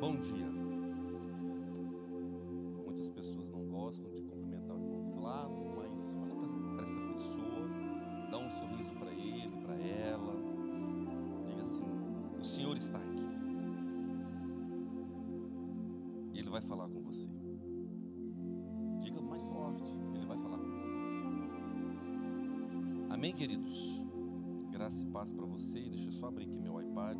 Bom dia. Muitas pessoas não gostam de cumprimentar o irmão do lado, mas olha para essa pessoa, dá um sorriso para ele, para ela. Diga assim: O Senhor está aqui. E Ele vai falar com você. Diga mais forte, Ele vai falar com você. Amém, queridos? Graça e paz para você. Deixa eu só abrir aqui meu iPad.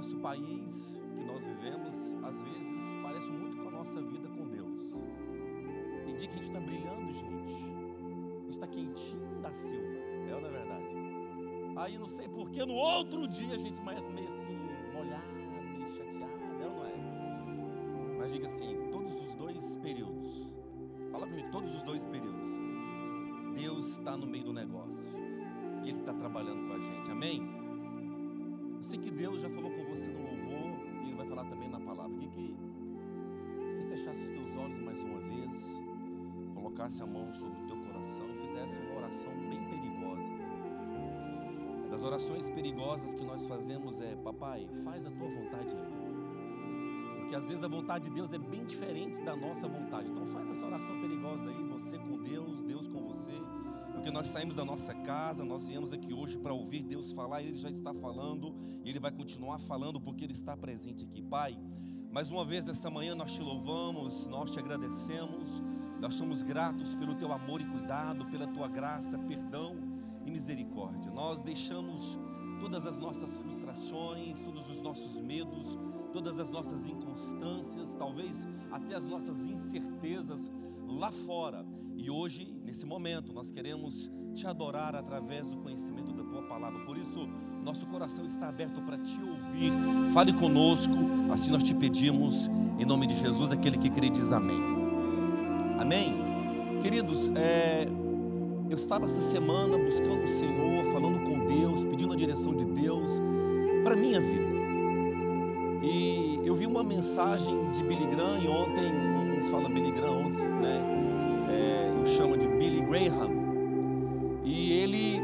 Nosso país que nós vivemos, às vezes, parece muito com a nossa vida com Deus. Tem dia que a gente está brilhando, gente. A gente está quentinho da Silva. É ou não é verdade? Aí não sei porquê, no outro dia a gente mais meio assim, colocasse a mão sobre o teu coração e fizesse uma oração bem perigosa. Das orações perigosas que nós fazemos é: Papai, faz a tua vontade em mim. Porque às vezes a vontade de Deus é bem diferente da nossa vontade. Então faz essa oração perigosa aí, você com Deus, Deus com você. Porque nós saímos da nossa casa, nós viemos aqui hoje para ouvir Deus falar, e Ele já está falando, e Ele vai continuar falando porque Ele está presente aqui. Pai, mais uma vez nesta manhã nós te louvamos, nós te agradecemos, nós somos gratos pelo teu amor e cuidado, pela tua graça, perdão e misericórdia. Nós deixamos todas as nossas frustrações, todos os nossos medos, todas as nossas inconstâncias, talvez até as nossas incertezas lá fora. E hoje, nesse momento, nós queremos te adorar através do conhecimento da tua palavra. Por isso, nosso coração está aberto para te ouvir. Fale conosco, assim nós te pedimos, em nome de Jesus, aquele que crê diz amém. Amém? Queridos, é, eu estava essa semana buscando o Senhor, falando com Deus, pedindo a direção de Deus para minha vida. E eu vi uma mensagem de Billy Graham, e ontem, uns falam Billy Graham, outros, né? É, eu chamo de Billy Graham. E ele,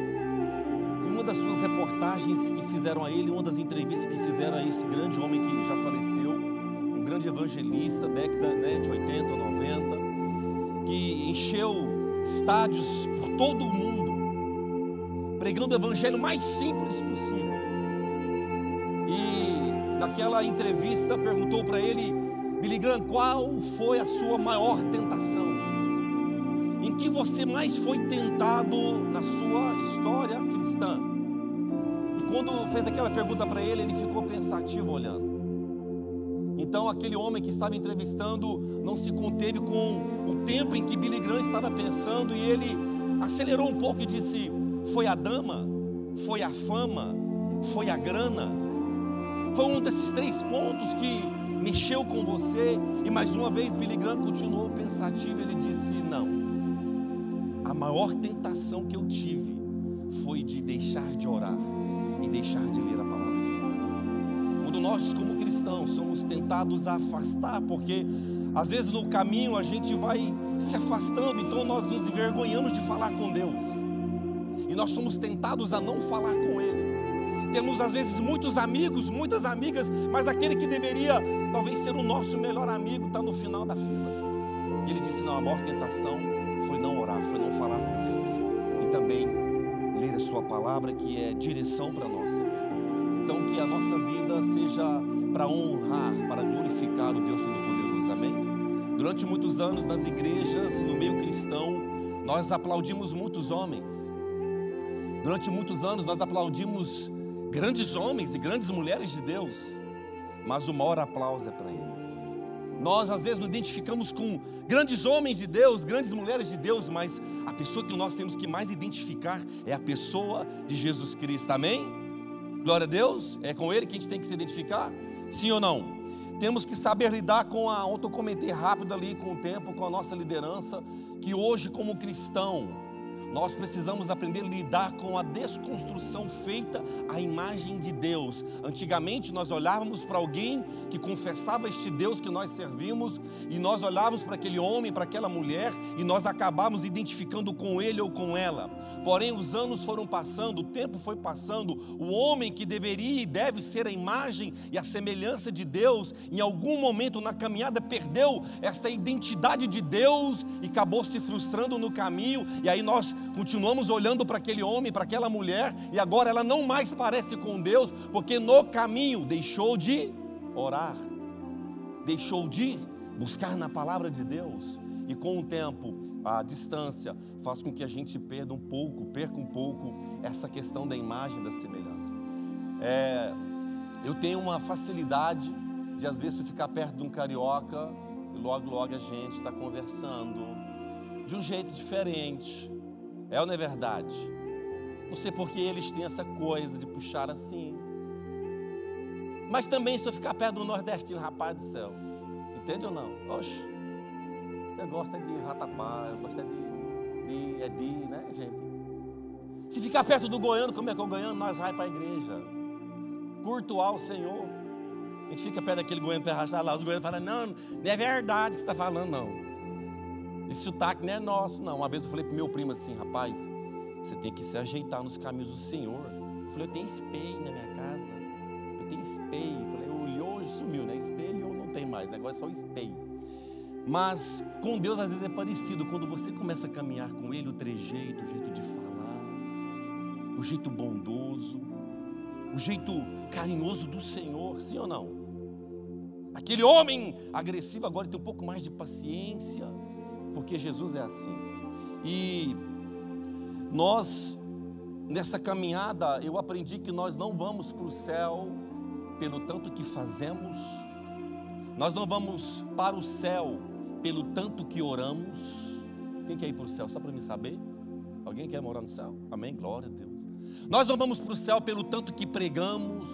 uma das suas reportagens que fizeram a ele, uma das entrevistas que fizeram a esse grande homem que já faleceu, um grande evangelista, década né, de 80, 90, que encheu estádios por todo o mundo, pregando o evangelho mais simples possível. E naquela entrevista perguntou para ele, Billy Graham, qual foi a sua maior tentação? Em que você mais foi tentado na sua história cristã? E quando fez aquela pergunta para ele, ele ficou pensativo olhando. Então aquele homem que estava entrevistando não se conteve com o tempo em que Billy Graham estava pensando e ele acelerou um pouco e disse: Foi a dama? Foi a fama? Foi a grana? Foi um desses três pontos que mexeu com você? E mais uma vez Billy Graham continuou pensativo. Ele disse: Não. A maior tentação que eu tive foi de deixar de orar e deixar de ler a palavra de Deus. Quando nós, como cristãos, somos tentados a afastar, porque às vezes no caminho a gente vai se afastando, então nós nos envergonhamos de falar com Deus, e nós somos tentados a não falar com Ele. Temos às vezes muitos amigos, muitas amigas, mas aquele que deveria talvez ser o nosso melhor amigo está no final da fila. E ele disse: Não, a maior tentação foi não orar, foi não falar com Deus, e também ler a Sua palavra, que é direção para vida. Então, que a nossa vida seja para honrar, para glorificar o Deus Todo-Poderoso, amém? Durante muitos anos nas igrejas, no meio cristão, nós aplaudimos muitos homens. Durante muitos anos nós aplaudimos grandes homens e grandes mulheres de Deus, mas o maior aplauso é para Ele. Nós às vezes nos identificamos com grandes homens de Deus, grandes mulheres de Deus, mas a pessoa que nós temos que mais identificar é a pessoa de Jesus Cristo, amém? Glória a Deus, é com Ele que a gente tem que se identificar? Sim ou não? Temos que saber lidar com a, ontem eu comentei rápido ali com o tempo, com a nossa liderança, que hoje como cristão, nós precisamos aprender a lidar com a desconstrução feita à imagem de Deus. Antigamente nós olhávamos para alguém que confessava este Deus que nós servimos e nós olhávamos para aquele homem, para aquela mulher e nós acabávamos identificando com ele ou com ela. Porém, os anos foram passando, o tempo foi passando, o homem que deveria e deve ser a imagem e a semelhança de Deus, em algum momento na caminhada perdeu esta identidade de Deus e acabou se frustrando no caminho, e aí nós continuamos olhando para aquele homem, para aquela mulher, e agora ela não mais parece com Deus, porque no caminho deixou de orar, deixou de buscar na palavra de Deus, e com o tempo, a distância faz com que a gente perda um pouco, perca um pouco essa questão da imagem da semelhança. É, eu tenho uma facilidade de às vezes ficar perto de um carioca e logo logo a gente está conversando de um jeito diferente. É ou não é verdade? Não sei porque eles têm essa coisa de puxar assim. Mas também se eu ficar perto do nordestino, rapaz do céu. Entende ou não? Oxe. Eu gosto de ratapá, eu gosto de, de, é de, né, gente? Se ficar perto do goiano, como é que é o goiano? Nós vai para a igreja. Curtuar o Senhor. A gente fica perto daquele goiano para arrastar lá. Os goianos falam, não, não é verdade que você está falando, não. Esse sotaque não é nosso, não. Uma vez eu falei para meu primo assim, rapaz, você tem que se ajeitar nos caminhos do Senhor. Eu falei, eu tenho espelho na minha casa. Eu tenho espelho. Eu falei, olhou sumiu, né? Espelho não tem mais, negócio é só espelho. Mas com Deus às vezes é parecido. Quando você começa a caminhar com Ele, o trejeito, o jeito de falar, o jeito bondoso, o jeito carinhoso do Senhor, sim ou não? Aquele homem agressivo agora tem um pouco mais de paciência porque Jesus é assim. E nós, nessa caminhada, eu aprendi que nós não vamos para o céu pelo tanto que fazemos, nós não vamos para o céu pelo tanto que oramos. Quem quer ir para o céu? Só para me saber? Alguém quer morar no céu? Amém? Glória a Deus. Nós não vamos para o céu pelo tanto que pregamos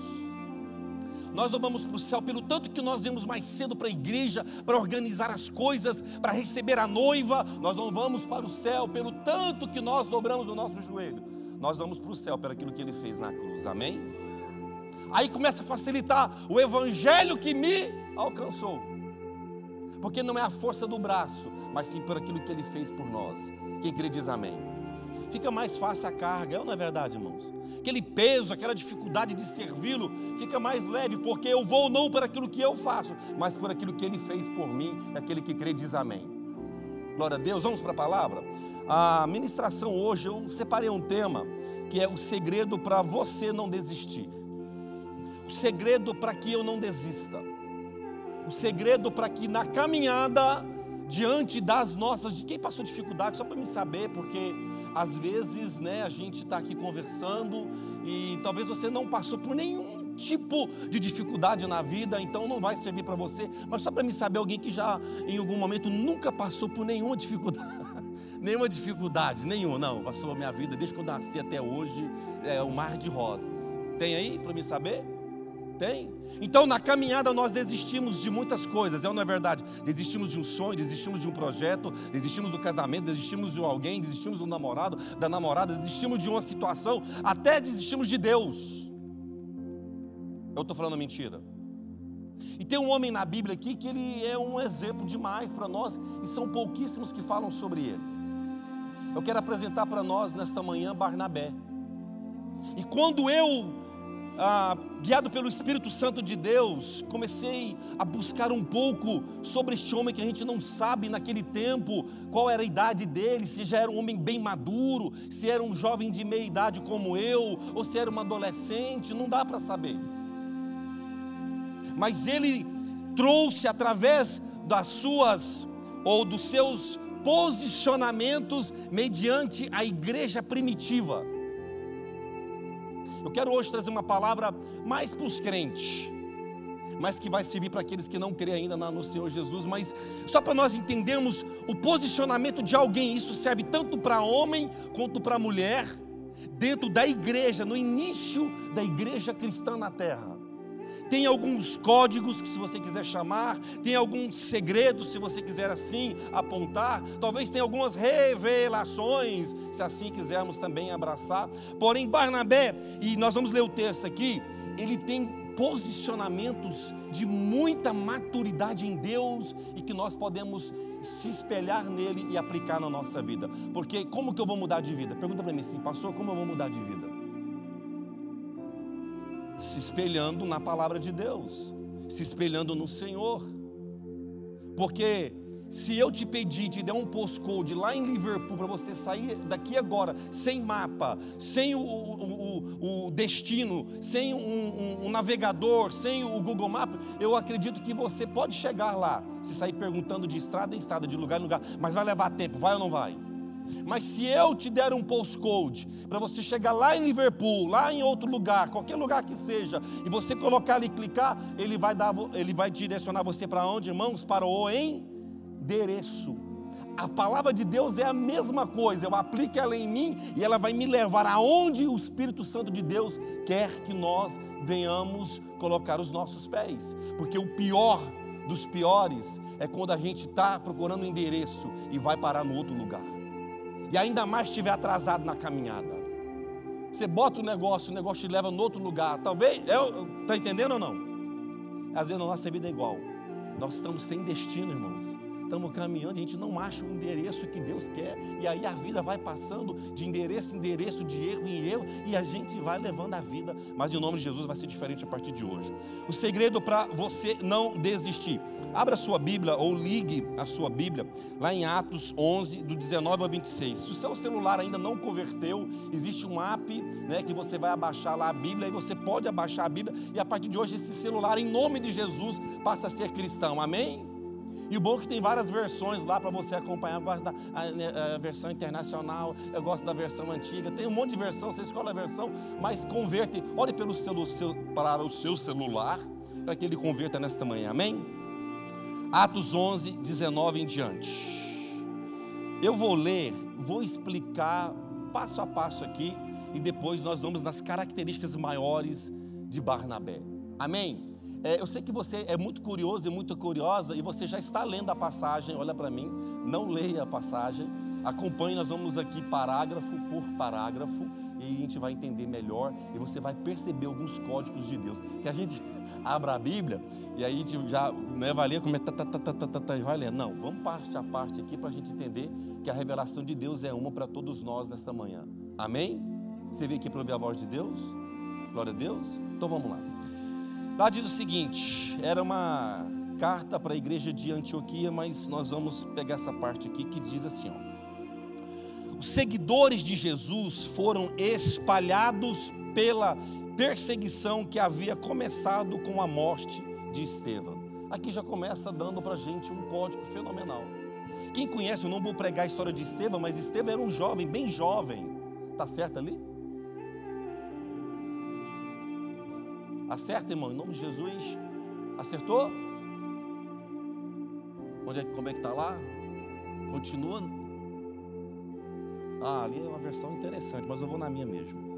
nós não vamos para o céu pelo tanto que nós vamos mais cedo para a igreja, para organizar as coisas, para receber a noiva. Nós não vamos para o céu pelo tanto que nós dobramos o nosso joelho. Nós vamos para o céu pelo aquilo que ele fez na cruz. Amém? Aí começa a facilitar o evangelho que me alcançou. Porque não é a força do braço, mas sim por aquilo que ele fez por nós. Quem crê diz amém fica mais fácil a carga, é não é verdade, irmãos? Aquele peso, aquela dificuldade de servi-lo, fica mais leve, porque eu vou não por aquilo que eu faço, mas por aquilo que ele fez por mim, aquele que crê diz amém. Glória a Deus, vamos para a palavra. A ministração hoje, eu separei um tema que é o segredo para você não desistir. O segredo para que eu não desista. O segredo para que na caminhada diante das nossas, de quem passou dificuldade, só para me saber, porque às vezes, né, a gente está aqui conversando e talvez você não passou por nenhum tipo de dificuldade na vida, então não vai servir para você, mas só para me saber alguém que já em algum momento nunca passou por nenhuma dificuldade. nenhuma dificuldade, nenhuma, não, passou a minha vida desde eu nasci até hoje, é um mar de rosas. Tem aí para me saber? Tem? Então, na caminhada, nós desistimos de muitas coisas, é não é verdade? Desistimos de um sonho, desistimos de um projeto, desistimos do casamento, desistimos de alguém, desistimos do namorado, da namorada, desistimos de uma situação, até desistimos de Deus. Eu estou falando mentira. E tem um homem na Bíblia aqui que ele é um exemplo demais para nós, e são pouquíssimos que falam sobre ele. Eu quero apresentar para nós nesta manhã Barnabé. E quando eu ah, guiado pelo Espírito Santo de Deus, comecei a buscar um pouco sobre este homem que a gente não sabe naquele tempo qual era a idade dele, se já era um homem bem maduro, se era um jovem de meia idade como eu, ou se era um adolescente, não dá para saber. Mas ele trouxe através das suas ou dos seus posicionamentos mediante a igreja primitiva eu quero hoje trazer uma palavra mais para os crentes, mas que vai servir para aqueles que não creem ainda no Senhor Jesus, mas só para nós entendermos o posicionamento de alguém, isso serve tanto para homem quanto para mulher, dentro da igreja, no início da igreja cristã na terra. Tem alguns códigos que, se você quiser chamar, tem alguns segredos, se você quiser assim apontar, talvez tenha algumas revelações, se assim quisermos também abraçar. Porém, Barnabé, e nós vamos ler o texto aqui, ele tem posicionamentos de muita maturidade em Deus e que nós podemos se espelhar nele e aplicar na nossa vida. Porque como que eu vou mudar de vida? Pergunta para mim assim, pastor, como eu vou mudar de vida? Se espelhando na palavra de Deus, se espelhando no Senhor. Porque se eu te pedir, te der um postcode lá em Liverpool para você sair daqui agora, sem mapa, sem o, o, o destino, sem um, um, um, navegador, sem o Google Maps, eu acredito que você pode chegar lá, se sair perguntando de estrada em estrada, de lugar em lugar, mas vai levar tempo, vai ou não vai? Mas se eu te der um postcode para você chegar lá em Liverpool, lá em outro lugar, qualquer lugar que seja, e você colocar ali e clicar, ele vai dar, ele vai direcionar você para onde, irmãos? Para o endereço. A palavra de Deus é a mesma coisa, eu aplico ela em mim e ela vai me levar aonde o Espírito Santo de Deus quer que nós venhamos colocar os nossos pés. Porque o pior dos piores é quando a gente está procurando um endereço e vai parar no outro lugar. E ainda mais estiver atrasado na caminhada. Você bota o negócio, o negócio te leva no outro lugar. Talvez, está entendendo ou não? Às vezes na nossa vida é igual. Nós estamos sem destino, irmãos estamos caminhando, a gente não acha o endereço que Deus quer, e aí a vida vai passando de endereço em endereço, de erro em erro, e a gente vai levando a vida, mas em nome de Jesus vai ser diferente a partir de hoje. O segredo para você não desistir, abra a sua Bíblia ou ligue a sua Bíblia, lá em Atos 11, do 19 ao 26. Se o seu celular ainda não converteu, existe um app né, que você vai abaixar lá a Bíblia, e você pode abaixar a Bíblia, e a partir de hoje esse celular, em nome de Jesus, passa a ser cristão, amém? E o bom é que tem várias versões lá para você acompanhar. Eu gosto da a, né, a versão internacional, eu gosto da versão antiga. Tem um monte de versão, você escolhe a versão, mas converte. Olhe pelo seu, seu, para o seu celular, para que ele converta nesta manhã. Amém? Atos 11, 19 em diante. Eu vou ler, vou explicar passo a passo aqui, e depois nós vamos nas características maiores de Barnabé. Amém? É, eu sei que você é muito curioso e muito curiosa e você já está lendo a passagem. Olha para mim, não leia a passagem. Acompanhe, nós vamos aqui parágrafo por parágrafo e a gente vai entender melhor e você vai perceber alguns códigos de Deus. Que a gente abra a Bíblia e aí a gente já né, vai ler como é tá, tá, tá, tá, tá, tá, vai lendo. Não, vamos parte a parte aqui para a gente entender que a revelação de Deus é uma para todos nós nesta manhã. Amém? Você veio aqui para ouvir a voz de Deus? Glória a Deus? Então vamos lá. Lá diz o seguinte: era uma carta para a igreja de Antioquia, mas nós vamos pegar essa parte aqui que diz assim: ó, os seguidores de Jesus foram espalhados pela perseguição que havia começado com a morte de Estevão. Aqui já começa dando para a gente um código fenomenal. Quem conhece, eu não vou pregar a história de Estevão, mas Estevão era um jovem, bem jovem. Tá certo ali? Acerta, irmão, em nome de Jesus. Acertou? Onde é, como é que está lá? Continua. Ah, ali é uma versão interessante, mas eu vou na minha mesmo.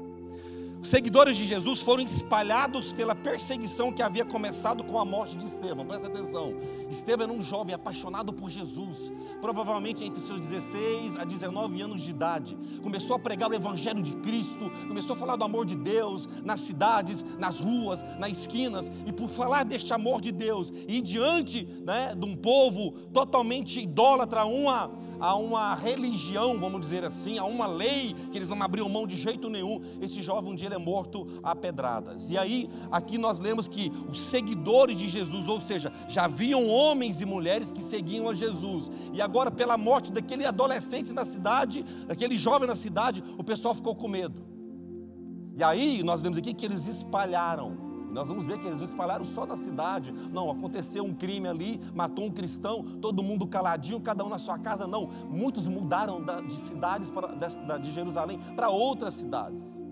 Os seguidores de Jesus foram espalhados pela perseguição que havia começado com a morte de Estevão. Presta atenção. Estevão era um jovem apaixonado por Jesus, provavelmente entre seus 16 a 19 anos de idade. Começou a pregar o evangelho de Cristo, começou a falar do amor de Deus nas cidades, nas ruas, nas esquinas, e por falar deste amor de Deus e diante, né, de um povo totalmente idólatra, uma a uma religião, vamos dizer assim, a uma lei que eles não abriam mão de jeito nenhum. Esse jovem um dia é morto a pedradas. E aí, aqui nós lemos que os seguidores de Jesus, ou seja, já haviam homens e mulheres que seguiam a Jesus. E agora, pela morte daquele adolescente na cidade, daquele jovem na cidade, o pessoal ficou com medo. E aí, nós lemos aqui que eles espalharam nós vamos ver que eles não espalharam só na cidade. Não, aconteceu um crime ali, matou um cristão, todo mundo caladinho, cada um na sua casa. Não, muitos mudaram de cidades de Jerusalém para outras cidades.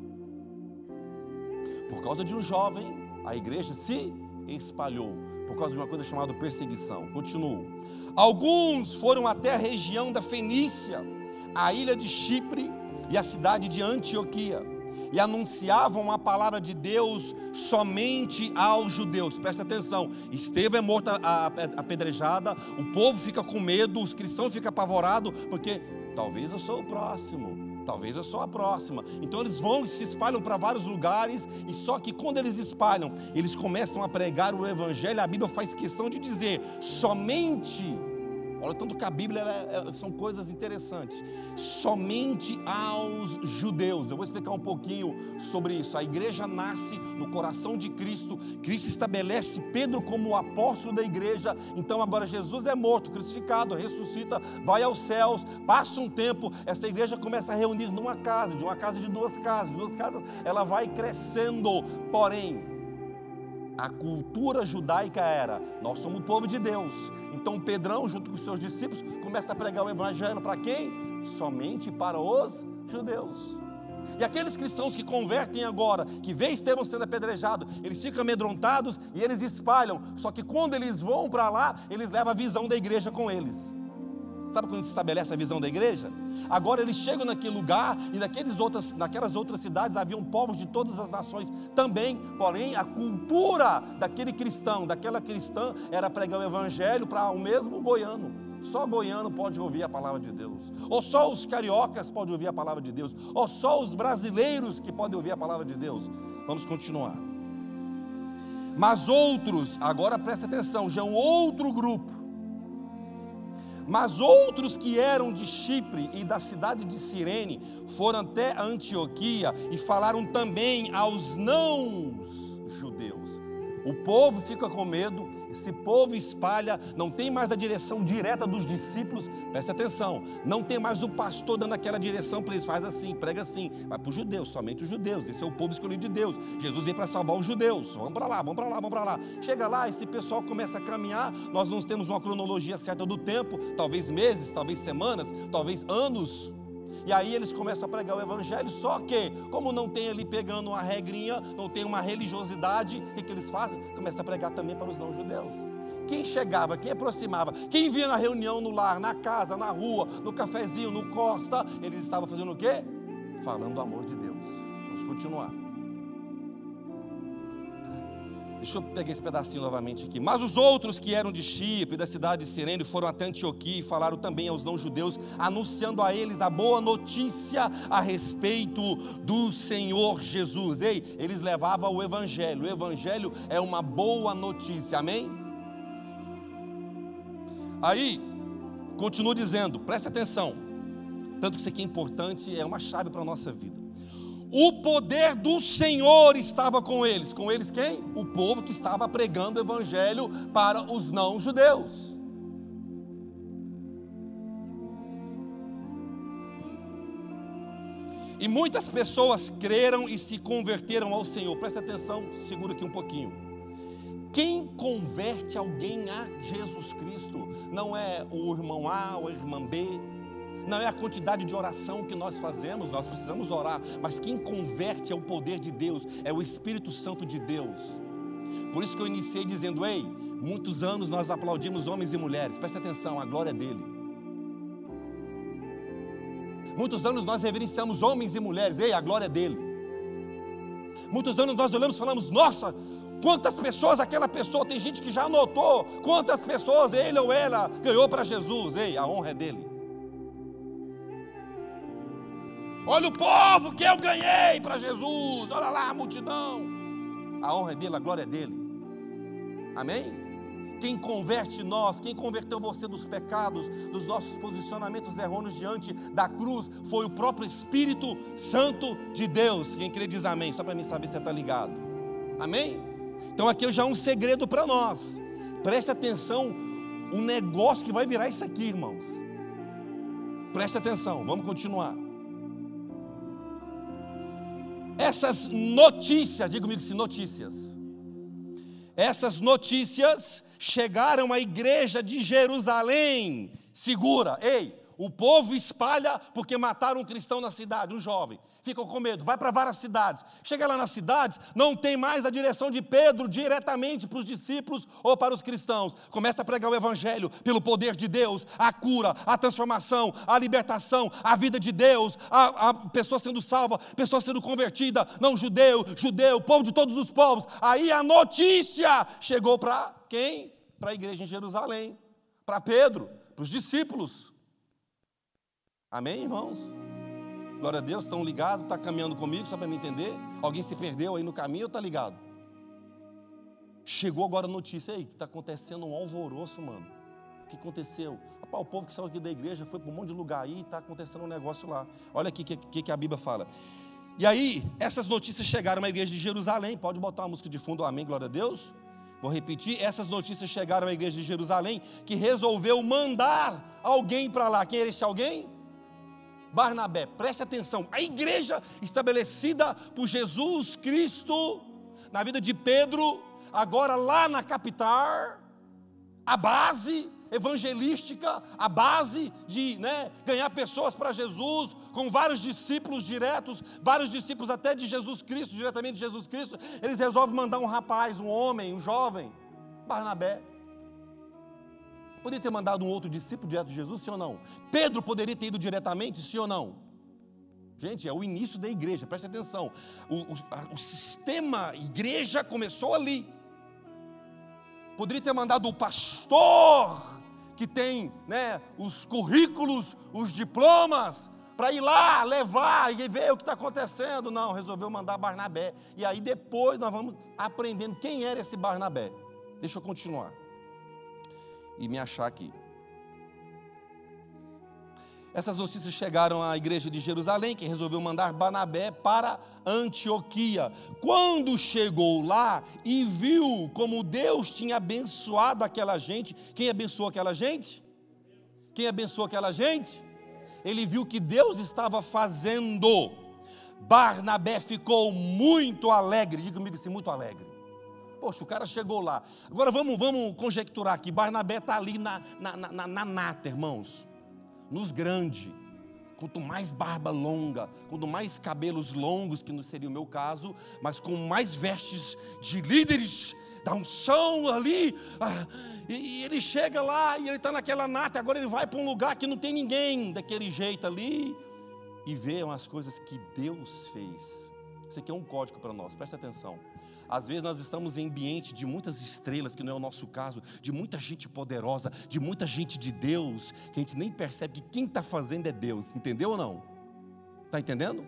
Por causa de um jovem, a igreja se espalhou. Por causa de uma coisa chamada perseguição. Continuo. Alguns foram até a região da Fenícia, a ilha de Chipre e a cidade de Antioquia e anunciavam a palavra de Deus somente aos judeus. Presta atenção: Estevão é morto apedrejada, o povo fica com medo, os cristãos ficam apavorados, porque talvez eu sou o próximo. Talvez eu sou a próxima. Então eles vão se espalham para vários lugares, e só que quando eles espalham, eles começam a pregar o Evangelho. A Bíblia faz questão de dizer: somente Olha, tanto que a Bíblia é, são coisas interessantes. Somente aos judeus. Eu vou explicar um pouquinho sobre isso. A igreja nasce no coração de Cristo. Cristo estabelece Pedro como o apóstolo da igreja. Então agora Jesus é morto, crucificado, ressuscita, vai aos céus. Passa um tempo, essa igreja começa a reunir numa casa, de uma casa de duas casas, de duas casas, ela vai crescendo. Porém, a cultura judaica era: nós somos o povo de Deus. Então Pedrão, junto com os seus discípulos, começa a pregar o evangelho para quem? Somente para os judeus. E aqueles cristãos que convertem agora, que vê Estevão sendo apedrejado, eles ficam amedrontados e eles espalham. Só que quando eles vão para lá, eles levam a visão da igreja com eles. Sabe quando se estabelece a visão da igreja? Agora eles chegam naquele lugar e naqueles outras, naquelas outras cidades haviam povos de todas as nações também, porém a cultura daquele cristão, daquela cristã, era pregar o evangelho para o mesmo goiano. Só goiano pode ouvir a palavra de Deus, ou só os cariocas podem ouvir a palavra de Deus, ou só os brasileiros que podem ouvir a palavra de Deus. Vamos continuar. Mas outros, agora presta atenção, já é um outro grupo mas outros que eram de Chipre e da cidade de Cirene foram até Antioquia e falaram também aos não judeus. O povo fica com medo esse povo espalha, não tem mais a direção direta dos discípulos. Preste atenção, não tem mais o pastor dando aquela direção para eles. Faz assim, prega assim, vai para os judeus, somente os judeus. Esse é o povo escolhido de Deus. Jesus veio para salvar os judeus. Vamos para lá, vamos para lá, vamos para lá. Chega lá, esse pessoal começa a caminhar. Nós não temos uma cronologia certa do tempo, talvez meses, talvez semanas, talvez anos. E aí eles começam a pregar o evangelho, só que, como não tem ali pegando uma regrinha, não tem uma religiosidade, o que, eles fazem? Começa a pregar também para os não-judeus. Quem chegava, quem aproximava, quem via na reunião no lar, na casa, na rua, no cafezinho, no costa, eles estavam fazendo o quê? Falando do amor de Deus. Vamos continuar. Deixa eu pegar esse pedacinho novamente aqui. Mas os outros que eram de Chipre, da cidade de Sirene, foram até Antioquia e falaram também aos não-judeus, anunciando a eles a boa notícia a respeito do Senhor Jesus. Ei, eles levavam o Evangelho. O Evangelho é uma boa notícia, amém? Aí, continua dizendo, preste atenção. Tanto que isso aqui é importante, é uma chave para a nossa vida o poder do Senhor estava com eles. Com eles quem? O povo que estava pregando o evangelho para os não-judeus. E muitas pessoas creram e se converteram ao Senhor. Presta atenção, segura aqui um pouquinho. Quem converte alguém a Jesus Cristo não é o irmão A a irmã B, não é a quantidade de oração que nós fazemos, nós precisamos orar, mas quem converte é o poder de Deus, é o Espírito Santo de Deus. Por isso que eu iniciei dizendo: ei, muitos anos nós aplaudimos homens e mulheres, preste atenção, a glória é dele. Muitos anos nós reverenciamos homens e mulheres, ei, a glória é dele. Muitos anos nós olhamos e falamos: nossa, quantas pessoas aquela pessoa, tem gente que já anotou, quantas pessoas ele ou ela ganhou para Jesus, ei, a honra é dele. Olha o povo que eu ganhei para Jesus. Olha lá a multidão. A honra é dele, a glória é dele. Amém? Quem converte nós, quem converteu você dos pecados, dos nossos posicionamentos errôneos diante da cruz, foi o próprio Espírito Santo de Deus. Quem crê diz amém, só para mim saber se você está ligado. Amém? Então aqui já é um segredo para nós. Preste atenção, um negócio que vai virar isso aqui, irmãos. Preste atenção, vamos continuar. Essas notícias, diga comigo se notícias. Essas notícias chegaram à igreja de Jerusalém. Segura, ei, O povo espalha porque mataram um cristão na cidade, um jovem. Ficam com medo, vai para várias cidades. Chega lá nas cidades, não tem mais a direção de Pedro diretamente para os discípulos ou para os cristãos. Começa a pregar o evangelho pelo poder de Deus, a cura, a transformação, a libertação, a vida de Deus, a, a pessoa sendo salva, pessoa sendo convertida, não judeu, judeu, povo de todos os povos. Aí a notícia chegou para quem? Para a igreja em Jerusalém, para Pedro, para os discípulos. Amém, irmãos? Glória a Deus, estão ligados, está caminhando comigo, só para me entender? Alguém se perdeu aí no caminho ou está ligado? Chegou agora a notícia aí que está acontecendo um alvoroço, mano. O que aconteceu? O povo que saiu aqui da igreja foi para um monte de lugar aí e está acontecendo um negócio lá. Olha aqui o que, que, que a Bíblia fala. E aí, essas notícias chegaram à igreja de Jerusalém. Pode botar uma música de fundo, amém, glória a Deus. Vou repetir, essas notícias chegaram à igreja de Jerusalém, que resolveu mandar alguém para lá. Quem era esse alguém? Barnabé, preste atenção, a igreja estabelecida por Jesus Cristo na vida de Pedro, agora lá na capital, a base evangelística, a base de né, ganhar pessoas para Jesus, com vários discípulos diretos, vários discípulos até de Jesus Cristo, diretamente de Jesus Cristo, eles resolvem mandar um rapaz, um homem, um jovem, Barnabé, Poderia ter mandado um outro discípulo direto de Jesus, sim ou não? Pedro poderia ter ido diretamente, sim ou não? Gente, é o início da igreja, preste atenção. O, o, a, o sistema igreja começou ali. Poderia ter mandado o pastor, que tem né, os currículos, os diplomas, para ir lá levar e ver o que está acontecendo. Não, resolveu mandar Barnabé. E aí depois nós vamos aprendendo quem era esse Barnabé. Deixa eu continuar e me achar aqui. Essas notícias chegaram à igreja de Jerusalém, que resolveu mandar Banabé para Antioquia. Quando chegou lá e viu como Deus tinha abençoado aquela gente, quem abençoou aquela gente? Quem abençoou aquela gente? Ele viu que Deus estava fazendo. Barnabé ficou muito alegre, diga comigo assim, muito alegre. Poxa, o cara chegou lá. Agora vamos, vamos conjecturar aqui. Barnabé está ali na, na, na, na nata, irmãos. Nos grandes. Quanto mais barba longa, quanto mais cabelos longos, que não seria o meu caso, mas com mais vestes de líderes, da unção ali. Ah, e, e ele chega lá e ele está naquela nata. Agora ele vai para um lugar que não tem ninguém daquele jeito ali. E vê umas coisas que Deus fez. Isso aqui é um código para nós, preste atenção. Às vezes nós estamos em ambiente de muitas estrelas, que não é o nosso caso, de muita gente poderosa, de muita gente de Deus, que a gente nem percebe que quem está fazendo é Deus, entendeu ou não? Está entendendo?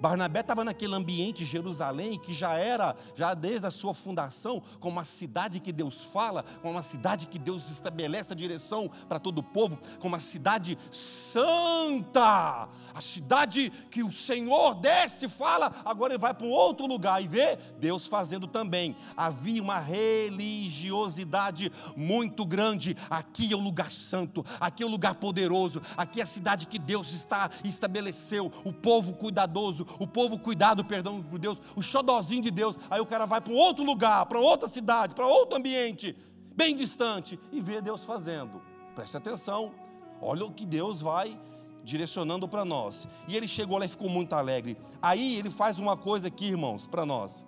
Barnabé estava naquele ambiente Jerusalém que já era, já desde a sua fundação, como uma cidade que Deus fala, como uma cidade que Deus estabelece a direção para todo o povo, como uma cidade santa, a cidade que o Senhor desce e fala, agora ele vai para um outro lugar e vê Deus fazendo também. Havia uma religiosidade muito grande. Aqui é o lugar santo, aqui é o lugar poderoso, aqui é a cidade que Deus está estabeleceu, o povo cuidadoso o povo cuidado, perdão por Deus, o xodozinho de Deus. Aí o cara vai para um outro lugar, para outra cidade, para outro ambiente, bem distante, e vê Deus fazendo. Preste atenção, olha o que Deus vai direcionando para nós. E ele chegou lá e ficou muito alegre. Aí ele faz uma coisa aqui, irmãos, para nós.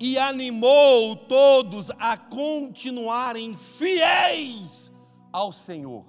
E animou todos a continuarem fiéis ao Senhor.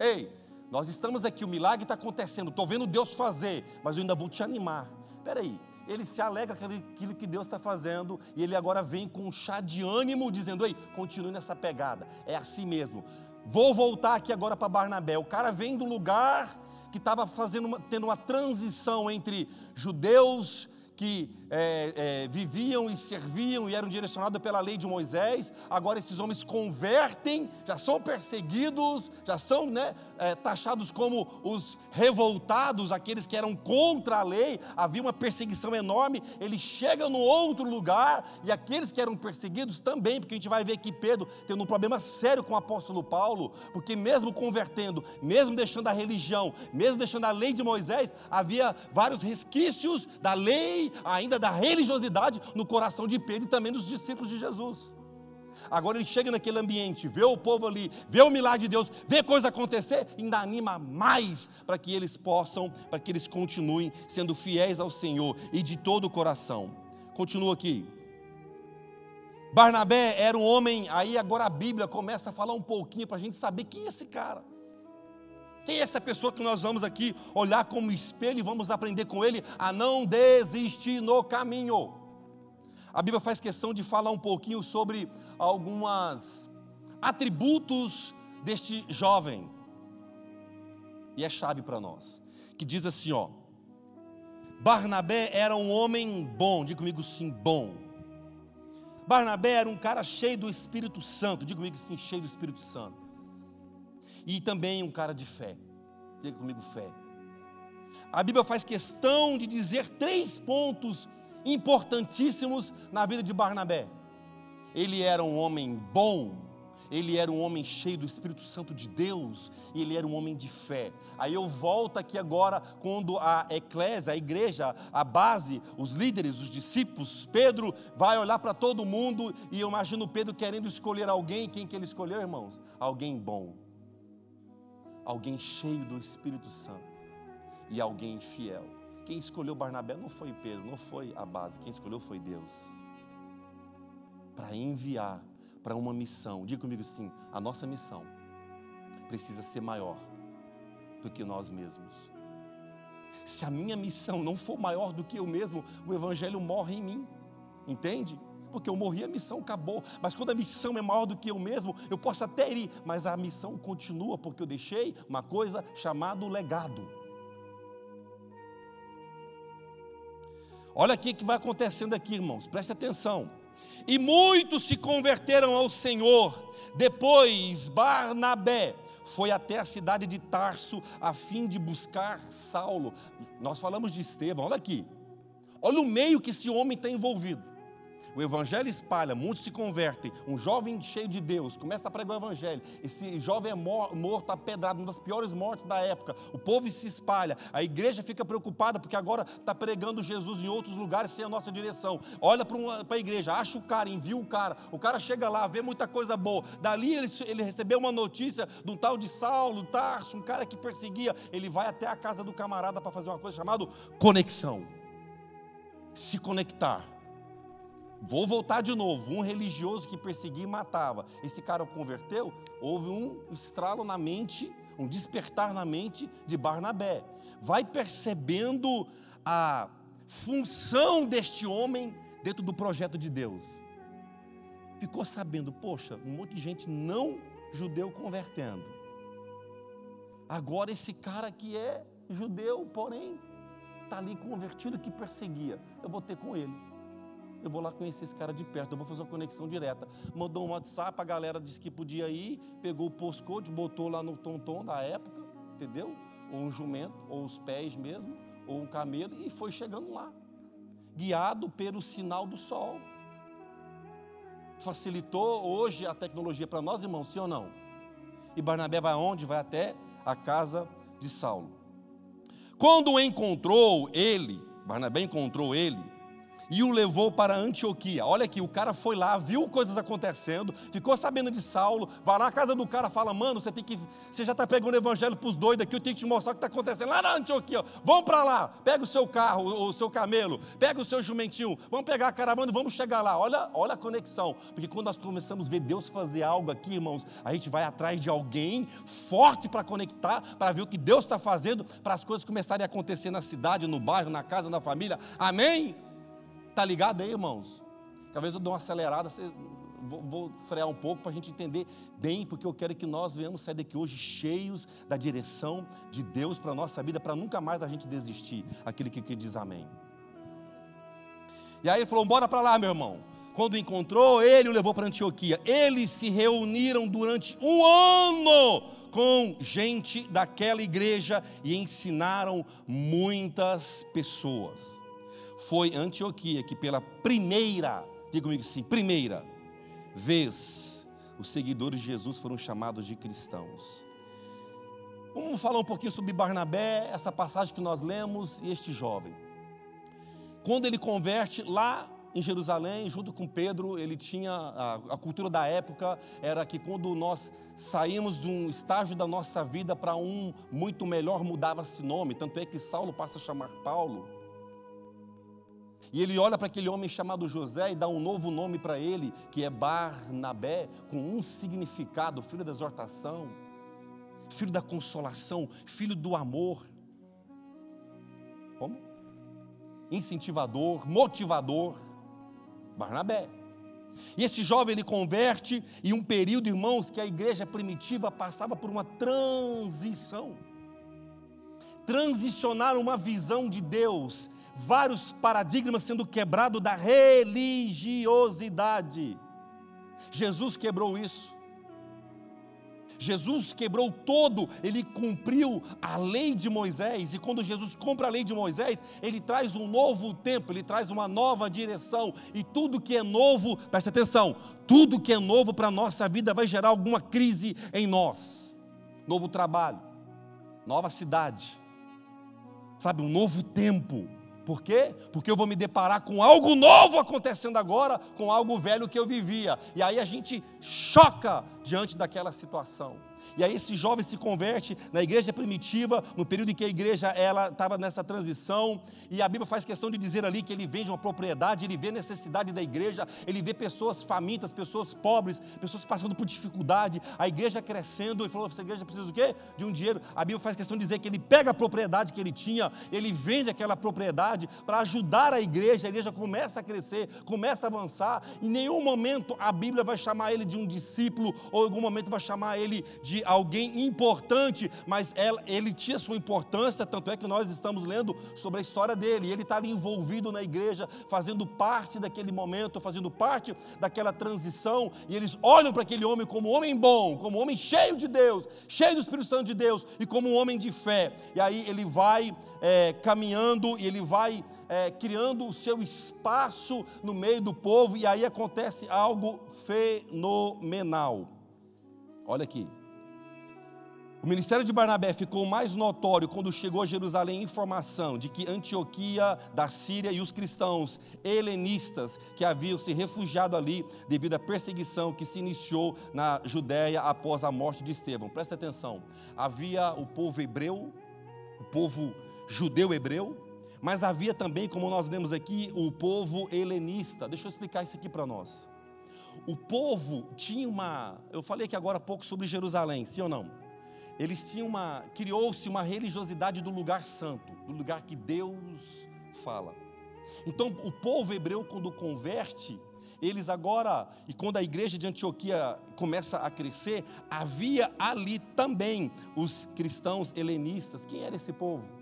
Ei, nós estamos aqui, o milagre está acontecendo, estou vendo Deus fazer, mas eu ainda vou te animar. Espera aí, ele se alegra com aquilo que Deus está fazendo e ele agora vem com um chá de ânimo, dizendo: Ei, continue nessa pegada, é assim mesmo. Vou voltar aqui agora para Barnabé. O cara vem do lugar que estava fazendo uma, tendo uma transição entre judeus que é, é, viviam e serviam e eram direcionados pela lei de Moisés, agora esses homens convertem, já são perseguidos, já são né, é, taxados como os revoltados, aqueles que eram contra a lei, havia uma perseguição enorme. Eles chegam no outro lugar e aqueles que eram perseguidos também, porque a gente vai ver que Pedro tendo um problema sério com o apóstolo Paulo, porque mesmo convertendo, mesmo deixando a religião, mesmo deixando a lei de Moisés, havia vários resquícios da lei ainda da religiosidade no coração de Pedro e também dos discípulos de Jesus. Agora ele chega naquele ambiente, vê o povo ali, vê o milagre de Deus, vê coisa acontecer, ainda anima mais para que eles possam, para que eles continuem sendo fiéis ao Senhor e de todo o coração. Continua aqui. Barnabé era um homem, aí agora a Bíblia começa a falar um pouquinho para a gente saber quem é esse cara. Quem é essa pessoa que nós vamos aqui olhar como espelho e vamos aprender com ele a não desistir no caminho? A Bíblia faz questão de falar um pouquinho sobre alguns atributos deste jovem. E é chave para nós. Que diz assim, ó: Barnabé era um homem bom, diga comigo sim, bom. Barnabé era um cara cheio do Espírito Santo, diga comigo sim, cheio do Espírito Santo e também um cara de fé. Diga comigo, fé. A Bíblia faz questão de dizer três pontos importantíssimos na vida de Barnabé. Ele era um homem bom, ele era um homem cheio do Espírito Santo de Deus, e ele era um homem de fé. Aí eu volto aqui agora, quando a eclésia, a igreja, a base, os líderes, os discípulos, Pedro vai olhar para todo mundo, e eu imagino Pedro querendo escolher alguém, quem que ele escolheu, irmãos? Alguém bom alguém cheio do Espírito Santo e alguém fiel. Quem escolheu Barnabé não foi Pedro, não foi a base, quem escolheu foi Deus. Para enviar para uma missão, diga comigo sim, a nossa missão precisa ser maior do que nós mesmos. Se a minha missão não for maior do que eu mesmo, o Evangelho morre em mim, entende? Porque eu morri, a missão acabou. Mas quando a missão é maior do que eu mesmo, eu posso até ir, mas a missão continua, porque eu deixei uma coisa chamada legado. Olha aqui o que vai acontecendo aqui, irmãos, preste atenção. E muitos se converteram ao Senhor. Depois, Barnabé foi até a cidade de Tarso a fim de buscar Saulo. Nós falamos de Estevão, olha aqui. Olha o meio que esse homem está envolvido. O evangelho espalha, muitos se convertem. Um jovem cheio de Deus começa a pregar o evangelho. Esse jovem é morto a pedrada, uma das piores mortes da época. O povo se espalha. A igreja fica preocupada porque agora está pregando Jesus em outros lugares sem a nossa direção. Olha para a igreja, acha o cara, envia o cara. O cara chega lá, vê muita coisa boa. Dali ele, ele recebeu uma notícia de um tal de Saulo, Tarso, um cara que perseguia. Ele vai até a casa do camarada para fazer uma coisa chamada conexão. Se conectar Vou voltar de novo. Um religioso que perseguia e matava. Esse cara converteu? Houve um estralo na mente, um despertar na mente de Barnabé. Vai percebendo a função deste homem dentro do projeto de Deus. Ficou sabendo, poxa, um monte de gente não judeu convertendo. Agora esse cara que é judeu, porém, está ali convertido que perseguia. Eu vou ter com ele eu vou lá conhecer esse cara de perto, eu vou fazer uma conexão direta. Mandou um WhatsApp, a galera disse que podia ir, pegou o postcode, botou lá no tom-tom da época, entendeu? Ou um jumento, ou os pés mesmo, ou um camelo, e foi chegando lá, guiado pelo sinal do sol. Facilitou hoje a tecnologia para nós, irmãos, sim ou não? E Barnabé vai aonde? Vai até a casa de Saulo. Quando encontrou ele, Barnabé encontrou ele, e o levou para Antioquia. Olha aqui, o cara foi lá, viu coisas acontecendo, ficou sabendo de Saulo, vai lá na casa do cara, fala: "Mano, você tem que você já está pregando o evangelho para os doidos aqui, eu tenho que te mostrar o que está acontecendo lá na Antioquia. Vamos para lá, pega o seu carro, o seu camelo, pega o seu jumentinho, vamos pegar a caravana e vamos chegar lá. Olha, olha a conexão, porque quando nós começamos a ver Deus fazer algo aqui, irmãos, a gente vai atrás de alguém forte para conectar, para ver o que Deus está fazendo, para as coisas começarem a acontecer na cidade, no bairro, na casa, na família. Amém? Tá ligado aí, irmãos? Talvez eu dê uma acelerada, vou, vou frear um pouco para a gente entender bem, porque eu quero que nós venhamos sair daqui hoje cheios da direção de Deus para a nossa vida, para nunca mais a gente desistir. Aquele que, que diz amém. E aí ele falou: bora para lá, meu irmão. Quando encontrou, ele o levou para Antioquia. Eles se reuniram durante um ano com gente daquela igreja e ensinaram muitas pessoas foi Antioquia que pela primeira, diga comigo assim, primeira vez, os seguidores de Jesus foram chamados de cristãos. Vamos falar um pouquinho sobre Barnabé, essa passagem que nós lemos e este jovem. Quando ele converte lá em Jerusalém, junto com Pedro, ele tinha a, a, cultura da época era que quando nós saímos de um estágio da nossa vida para um muito melhor, mudava-se nome. Tanto é que Saulo passa a chamar Paulo. E ele olha para aquele homem chamado José e dá um novo nome para ele, que é Barnabé, com um significado: filho da exortação, filho da consolação, filho do amor. Como? Incentivador, motivador. Barnabé. E esse jovem ele converte em um período, irmãos, que a igreja primitiva passava por uma transição. Transicionar uma visão de Deus, vários paradigmas sendo quebrados da religiosidade. Jesus quebrou isso. Jesus quebrou todo, ele cumpriu a lei de Moisés, e quando Jesus cumpre a lei de Moisés, ele traz um novo tempo, ele traz uma nova direção, e tudo que é novo, preste atenção, tudo que é novo para a nossa vida vai gerar alguma crise em nós. Novo trabalho, nova cidade, sabe, um novo tempo por quê? Porque eu vou me deparar com algo novo acontecendo agora, com algo velho que eu vivia. E aí a gente choca diante daquela situação. E aí esse jovem se converte na igreja primitiva, no período em que a igreja ela estava nessa transição, e a Bíblia faz questão de dizer ali que ele vende uma propriedade, ele vê necessidade da igreja, ele vê pessoas famintas, pessoas pobres, pessoas passando por dificuldade, a igreja crescendo, ele falou, essa igreja precisa do quê? De um dinheiro. A Bíblia faz questão de dizer que ele pega a propriedade que ele tinha, ele vende aquela propriedade para ajudar a igreja, a igreja começa a crescer, começa a avançar, em nenhum momento a Bíblia vai chamar ele de um discípulo, ou em algum momento vai chamar ele de alguém importante, mas ela, ele tinha sua importância, tanto é que nós estamos lendo sobre a história dele. Ele está ali envolvido na igreja, fazendo parte daquele momento, fazendo parte daquela transição, e eles olham para aquele homem como um homem bom, como um homem cheio de Deus, cheio do Espírito Santo de Deus, e como um homem de fé. E aí ele vai é, caminhando e ele vai é, criando o seu espaço no meio do povo, e aí acontece algo fenomenal. Olha aqui. O ministério de Barnabé ficou mais notório quando chegou a Jerusalém informação de que Antioquia da Síria e os cristãos helenistas que haviam se refugiado ali devido à perseguição que se iniciou na Judéia após a morte de Estevão. Presta atenção. Havia o povo hebreu, o povo judeu hebreu, mas havia também, como nós lemos aqui, o povo helenista. Deixa eu explicar isso aqui para nós. O povo tinha uma, eu falei aqui agora há pouco sobre Jerusalém, sim ou não? Eles tinham uma, criou-se uma religiosidade do lugar santo, do lugar que Deus fala. Então, o povo hebreu, quando converte, eles agora, e quando a igreja de Antioquia começa a crescer, havia ali também os cristãos helenistas. Quem era esse povo?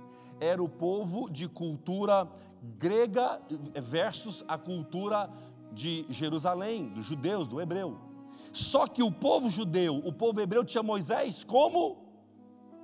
Era o povo de cultura grega versus a cultura de Jerusalém, dos judeus, do hebreu. Só que o povo judeu, o povo hebreu tinha Moisés como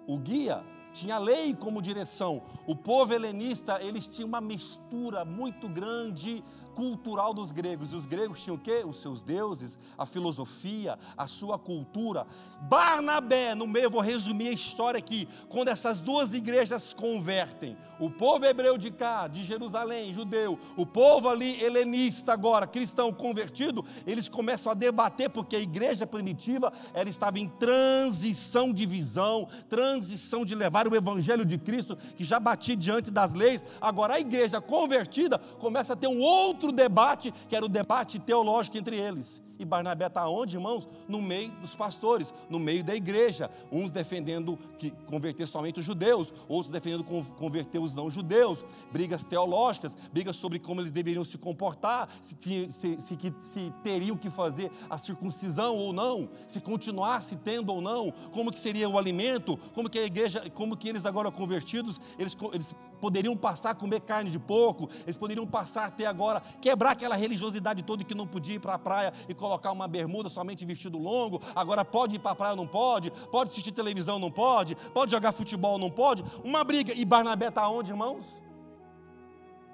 o guia, tinha a lei como direção. O povo helenista, eles tinham uma mistura muito grande cultural dos gregos. E os gregos tinham o quê? Os seus deuses, a filosofia, a sua cultura. Barnabé, no meio, vou resumir a história aqui. Quando essas duas igrejas se convertem, o povo hebreu de cá, de Jerusalém, judeu, o povo ali helenista agora, cristão convertido, eles começam a debater porque a igreja primitiva, ela estava em transição de visão, transição de levar o evangelho de Cristo, que já batia diante das leis. Agora a igreja convertida começa a ter um outro outro debate, que era o debate teológico entre eles. E Barnabé está onde, irmãos? No meio dos pastores, no meio da igreja. Uns defendendo que converter somente os judeus, outros defendendo converter os não judeus. Brigas teológicas, brigas sobre como eles deveriam se comportar, se, se, se, se teriam que fazer a circuncisão ou não, se continuasse tendo ou não, como que seria o alimento, como que a igreja, como que eles agora convertidos, eles, eles poderiam passar a comer carne de porco, eles poderiam passar a ter agora, quebrar aquela religiosidade toda que não podia ir para a praia e colocar uma bermuda somente vestido longo, agora pode ir para a praia, não pode, pode assistir televisão, não pode, pode jogar futebol, não pode, uma briga, e Barnabé está onde, irmãos?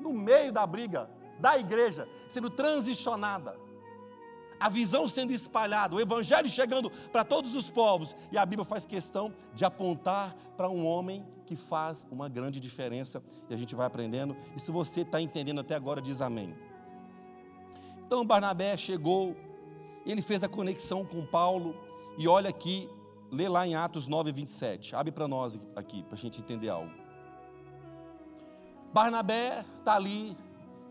No meio da briga, da igreja, sendo transicionada, a visão sendo espalhada, o evangelho chegando para todos os povos, e a Bíblia faz questão de apontar para um homem que faz uma grande diferença, e a gente vai aprendendo, e se você está entendendo até agora, diz amém. Então Barnabé chegou, ele fez a conexão com Paulo, e olha aqui, lê lá em Atos 9, 27. Abre para nós aqui, para a gente entender algo. Barnabé está ali,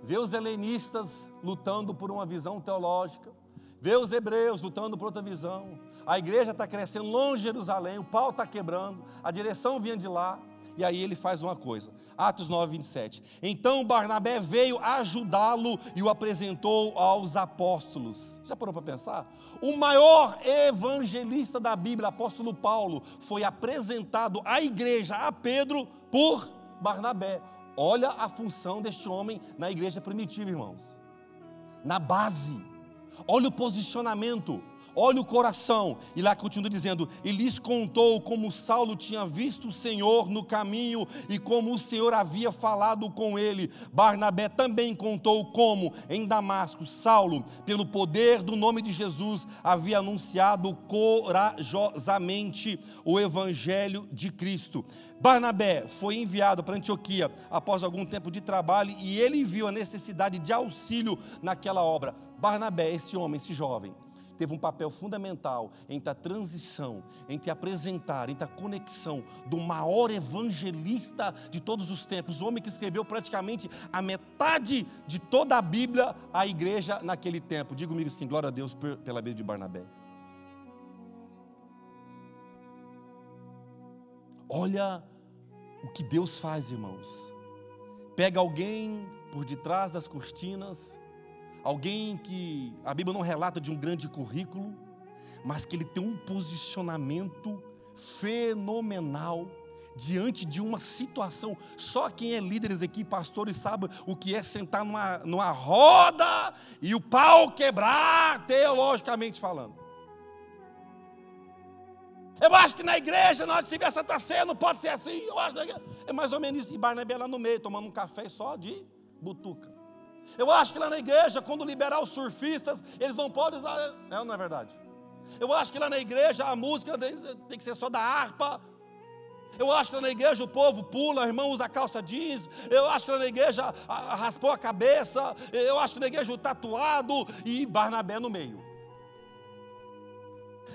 vê os helenistas lutando por uma visão teológica, vê os hebreus lutando por outra visão. A igreja está crescendo longe de Jerusalém, o pau está quebrando, a direção vinha de lá. E aí ele faz uma coisa, Atos 9, 27. Então Barnabé veio ajudá-lo e o apresentou aos apóstolos. Já parou para pensar? O maior evangelista da Bíblia, apóstolo Paulo, foi apresentado à igreja, a Pedro, por Barnabé. Olha a função deste homem na igreja primitiva, irmãos. Na base. Olha o posicionamento. Olha o coração, e lá continua dizendo: E lhes contou como Saulo tinha visto o Senhor no caminho e como o Senhor havia falado com ele. Barnabé também contou como, em Damasco, Saulo, pelo poder do nome de Jesus, havia anunciado corajosamente o Evangelho de Cristo. Barnabé foi enviado para Antioquia após algum tempo de trabalho e ele viu a necessidade de auxílio naquela obra. Barnabé, esse homem, esse jovem, teve um papel fundamental entre a transição, entre apresentar, entre a conexão do maior evangelista de todos os tempos, o homem que escreveu praticamente a metade de toda a Bíblia à igreja naquele tempo. Diga comigo assim, glória a Deus pela vida de Barnabé. Olha o que Deus faz, irmãos. Pega alguém por detrás das cortinas, alguém que a Bíblia não relata de um grande currículo, mas que ele tem um posicionamento fenomenal diante de uma situação. Só quem é líderes aqui, pastores, sabe o que é sentar numa, numa roda e o pau quebrar, teologicamente falando. Eu acho que na igreja, na hora de se ver Santa Ceia, não pode ser assim. Eu acho que é mais ou menos isso. E Barnabé lá no meio, tomando um café só de butuca. Eu acho que lá na igreja, quando liberar os surfistas, eles não podem usar. Não, não é verdade. Eu acho que lá na igreja a música tem que ser só da harpa. Eu acho que lá na igreja o povo pula, o irmão usa calça jeans. Eu acho que lá na igreja raspou a cabeça. Eu acho que na igreja o tatuado e Barnabé no meio.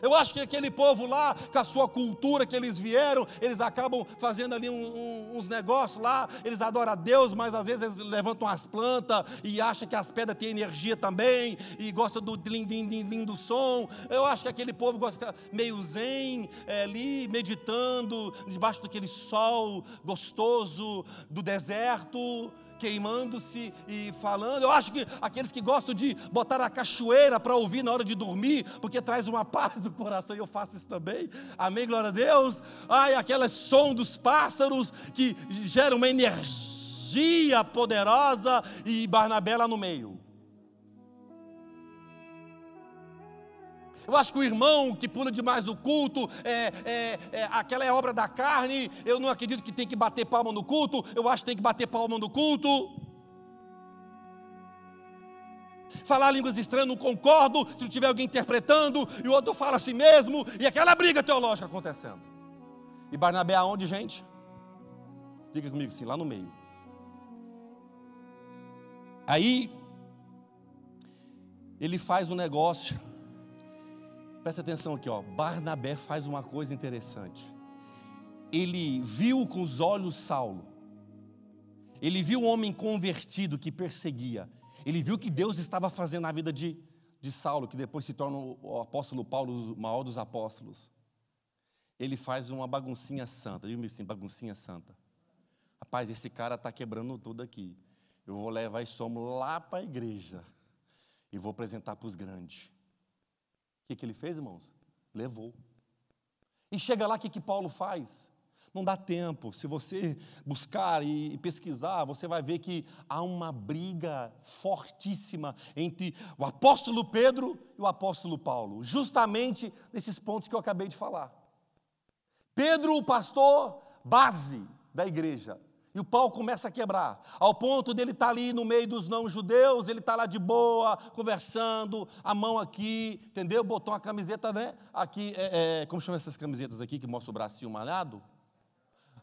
Eu acho que aquele povo lá, com a sua cultura que eles vieram, eles acabam fazendo ali um, um, uns negócios lá, eles adoram a Deus, mas às vezes eles levantam as plantas e acham que as pedras têm energia também, e gostam do lindo som. Eu acho que aquele povo gosta de ficar meio zen, é, ali, meditando, debaixo daquele sol gostoso do deserto queimando-se e falando. Eu acho que aqueles que gostam de botar a cachoeira para ouvir na hora de dormir, porque traz uma paz do coração, e eu faço isso também. Amém, glória a Deus. Ai, aquele som dos pássaros que gera uma energia poderosa e Barnabé lá no meio. Eu acho que o irmão que pula demais no culto, é, é, é, aquela é obra da carne. Eu não acredito que tem que bater palma no culto. Eu acho que tem que bater palma no culto. Falar línguas estranhas, não concordo. Se não tiver alguém interpretando, e o outro fala assim mesmo, e aquela briga teológica acontecendo. E Barnabé aonde, gente? Diga comigo assim, lá no meio. Aí, ele faz um negócio Presta atenção aqui, ó. Barnabé faz uma coisa interessante. Ele viu com os olhos Saulo. Ele viu um homem convertido que perseguia. Ele viu que Deus estava fazendo na vida de, de Saulo, que depois se torna o apóstolo Paulo, o maior dos apóstolos. Ele faz uma baguncinha santa. Diga-me assim, baguncinha santa. Rapaz, esse cara está quebrando tudo aqui. Eu vou levar esse homem lá para a igreja. E vou apresentar para os grandes. O que, que ele fez, irmãos? Levou. E chega lá, o que, que Paulo faz? Não dá tempo. Se você buscar e pesquisar, você vai ver que há uma briga fortíssima entre o apóstolo Pedro e o apóstolo Paulo, justamente nesses pontos que eu acabei de falar. Pedro, o pastor, base da igreja. E o pau começa a quebrar, ao ponto dele estar tá ali no meio dos não-judeus, ele está lá de boa, conversando, a mão aqui, entendeu? Botou uma camiseta, né? Aqui, é, é, como chama essas camisetas aqui que mostra o bracinho malhado?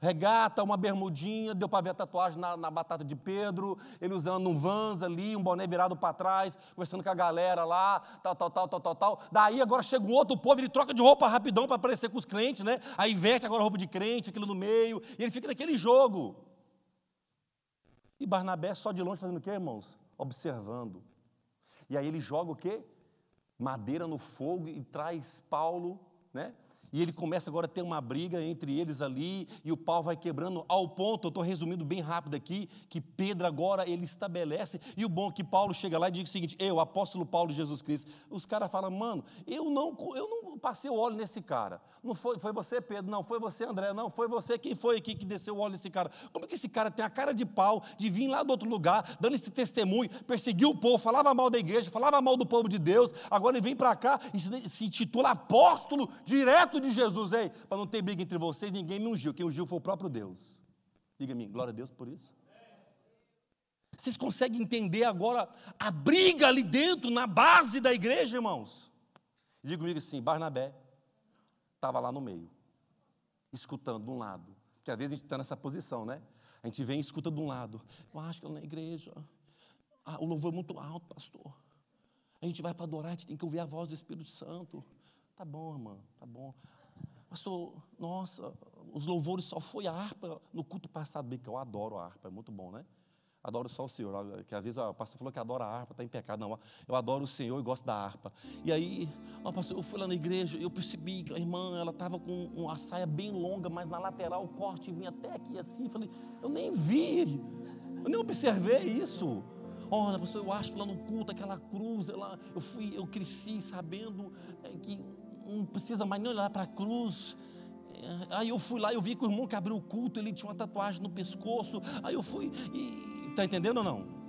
regata, uma bermudinha, deu para ver a tatuagem na, na, batata de Pedro, ele usando um vans ali, um boné virado para trás, conversando com a galera lá, tal, tal, tal, tal, tal, tal. Daí agora chega um outro povo, ele troca de roupa rapidão para aparecer com os crentes, né? Aí veste agora roupa de crente, fica no meio, e ele fica naquele jogo. E Barnabé só de longe fazendo o quê, irmãos? Observando. E aí ele joga o quê? Madeira no fogo e traz Paulo, né? E ele começa agora a ter uma briga entre eles ali, e o pau vai quebrando ao ponto, eu estou resumindo bem rápido aqui, que Pedro agora ele estabelece, e o bom é que Paulo chega lá e diz o seguinte: eu, apóstolo Paulo de Jesus Cristo. Os caras falam, mano, eu não, eu não passei o óleo nesse cara. Não foi, foi você, Pedro, não, foi você, André, não, foi você, quem foi aqui que desceu o óleo nesse cara? Como é que esse cara tem a cara de pau de vir lá do outro lugar, dando esse testemunho, perseguiu o povo, falava mal da igreja, falava mal do povo de Deus, agora ele vem para cá e se, se intitula apóstolo direto de Jesus, ei, para não ter briga entre vocês, ninguém me ungiu, quem ungiu foi o próprio Deus. Diga-me, glória a Deus por isso. Vocês conseguem entender agora a briga ali dentro, na base da igreja, irmãos? Diga comigo assim: Barnabé estava lá no meio, escutando de um lado. Porque às vezes a gente está nessa posição, né? A gente vem e escuta de um lado. Eu acho que eu na igreja. Ah, o louvor é muito alto, pastor. A gente vai para adorar, a gente tem que ouvir a voz do Espírito Santo. Tá bom, irmã, tá bom. Pastor, nossa, os louvores só foi a harpa no culto passado, bem que eu adoro a harpa, é muito bom, né? Adoro só o Senhor. Que às vezes o pastor falou que adora a harpa, está em pecado. Não, eu adoro o Senhor e gosto da harpa. E aí, ó, pastor, eu fui lá na igreja e eu percebi que a irmã, ela estava com uma saia bem longa, mas na lateral o corte vinha até aqui assim. Falei, eu nem vi, eu nem observei isso. Olha, pastor, eu acho que lá no culto, aquela cruz, ela, eu fui, eu cresci sabendo é, que não precisa mais nem olhar para a cruz. É, aí eu fui lá, eu vi que o irmão que abriu o culto, ele tinha uma tatuagem no pescoço. Aí eu fui e está entendendo ou não?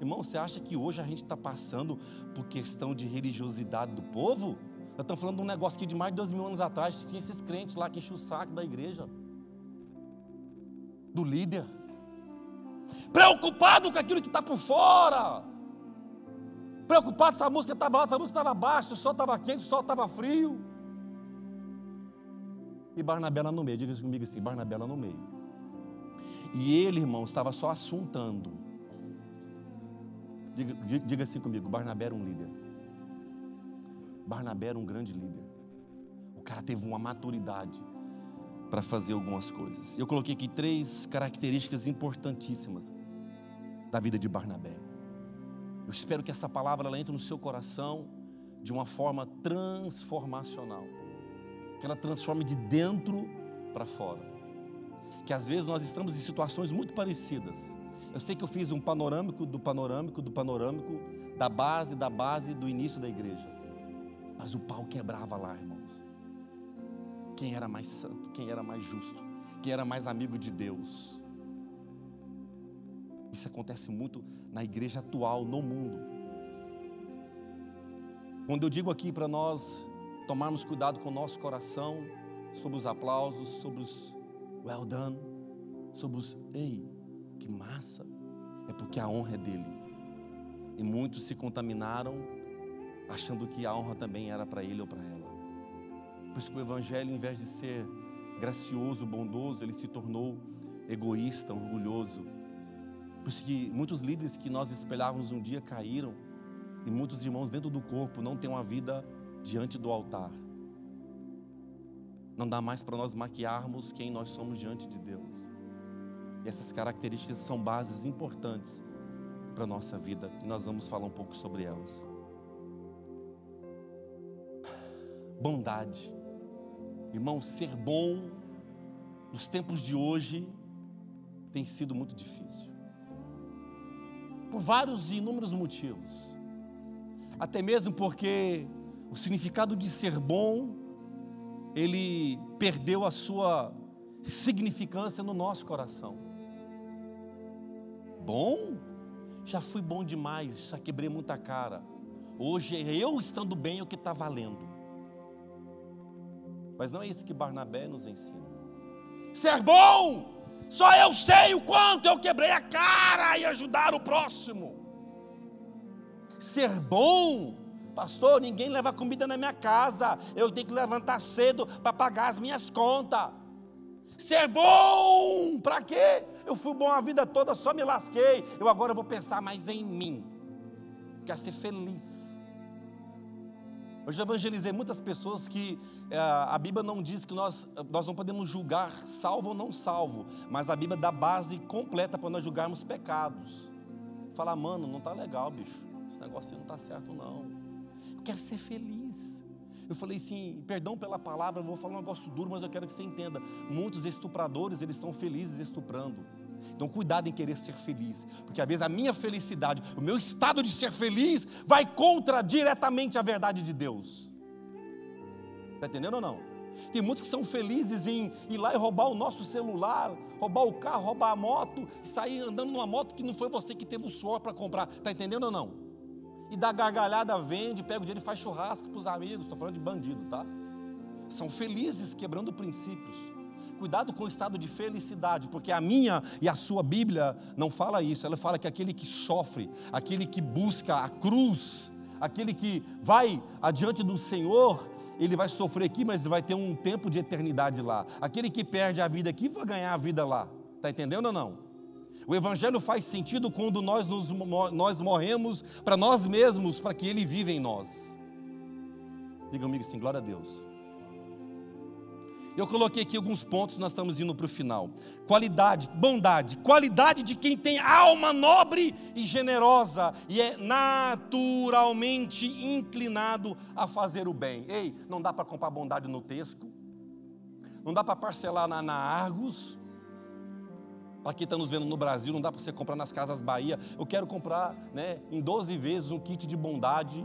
Irmão, você acha que hoje a gente está passando por questão de religiosidade do povo? Nós estamos falando de um negócio que de mais de dois mil anos atrás tinha esses crentes lá que enchiam o saco da igreja, do líder, preocupado com aquilo que está por fora preocupado se a música estava alta, se a música estava baixa, o sol estava quente, o sol estava frio. E Barnabé lá no meio, diga comigo assim: Barnabé lá no meio. E ele, irmão, estava só assuntando. Diga, diga assim comigo: Barnabé era um líder. Barnabé era um grande líder. O cara teve uma maturidade para fazer algumas coisas. Eu coloquei aqui três características importantíssimas da vida de Barnabé. Eu espero que essa palavra ela entre no seu coração de uma forma transformacional. Que ela transforme de dentro para fora. Que às vezes nós estamos em situações muito parecidas. Eu sei que eu fiz um panorâmico do panorâmico do panorâmico da base da base do início da igreja. Mas o pau quebrava lá, irmãos. Quem era mais santo, quem era mais justo, quem era mais amigo de Deus. Isso acontece muito na igreja atual, no mundo. Quando eu digo aqui para nós tomarmos cuidado com o nosso coração, sobre os aplausos, sobre os well done, sobre os ei, que massa, é porque a honra é dele. E muitos se contaminaram achando que a honra também era para ele ou para ela. Por isso que o evangelho, em vez de ser gracioso, bondoso, ele se tornou egoísta, orgulhoso por isso que muitos líderes que nós espelhávamos um dia caíram, e muitos irmãos dentro do corpo não têm uma vida diante do altar. Não dá mais para nós maquiarmos quem nós somos diante de Deus. E essas características são bases importantes para a nossa vida, e nós vamos falar um pouco sobre elas. Bondade. Irmão, ser bom nos tempos de hoje tem sido muito difícil por vários e inúmeros motivos. Até mesmo porque o significado de ser bom, ele perdeu a sua significância no nosso coração. Bom? Já fui bom demais, já quebrei muita cara. Hoje eu estando bem é o que está valendo. Mas não é isso que Barnabé nos ensina. Ser bom só eu sei o quanto eu quebrei a cara e ajudar o próximo. Ser bom Pastor, ninguém leva comida na minha casa. Eu tenho que levantar cedo para pagar as minhas contas. Ser bom, para quê? Eu fui bom a vida toda, só me lasquei. Eu agora vou pensar mais em mim. Quero ser feliz. Eu já evangelizei muitas pessoas que é, a Bíblia não diz que nós, nós não podemos julgar salvo ou não salvo, mas a Bíblia dá base completa para nós julgarmos pecados. Falar, mano, não está legal, bicho. Esse negócio não está certo, não. Eu quero ser feliz. Eu falei assim, perdão pela palavra, vou falar um negócio duro, mas eu quero que você entenda. Muitos estupradores, eles são felizes estuprando. Então, cuidado em querer ser feliz, porque às vezes a minha felicidade, o meu estado de ser feliz, vai contra diretamente a verdade de Deus. Está entendendo ou não? Tem muitos que são felizes em ir lá e roubar o nosso celular, roubar o carro, roubar a moto, e sair andando numa moto que não foi você que teve o suor para comprar. Está entendendo ou não? e dá gargalhada, vende, pega o dinheiro e faz churrasco para os amigos. Estou falando de bandido, tá? São felizes quebrando princípios. Cuidado com o estado de felicidade, porque a minha e a sua Bíblia não fala isso. Ela fala que aquele que sofre, aquele que busca a cruz, aquele que vai adiante do Senhor, ele vai sofrer aqui, mas vai ter um tempo de eternidade lá. Aquele que perde a vida aqui vai ganhar a vida lá. Está entendendo ou não? O Evangelho faz sentido quando nós, nos, nós morremos para nós mesmos, para que Ele viva em nós. Diga comigo assim, glória a Deus. Eu coloquei aqui alguns pontos, nós estamos indo para o final. Qualidade, bondade, qualidade de quem tem alma nobre e generosa e é naturalmente inclinado a fazer o bem. Ei, não dá para comprar bondade no Tesco, não dá para parcelar na, na Argos, para quem está nos vendo no Brasil, não dá para você comprar nas Casas Bahia. Eu quero comprar né, em 12 vezes um kit de bondade.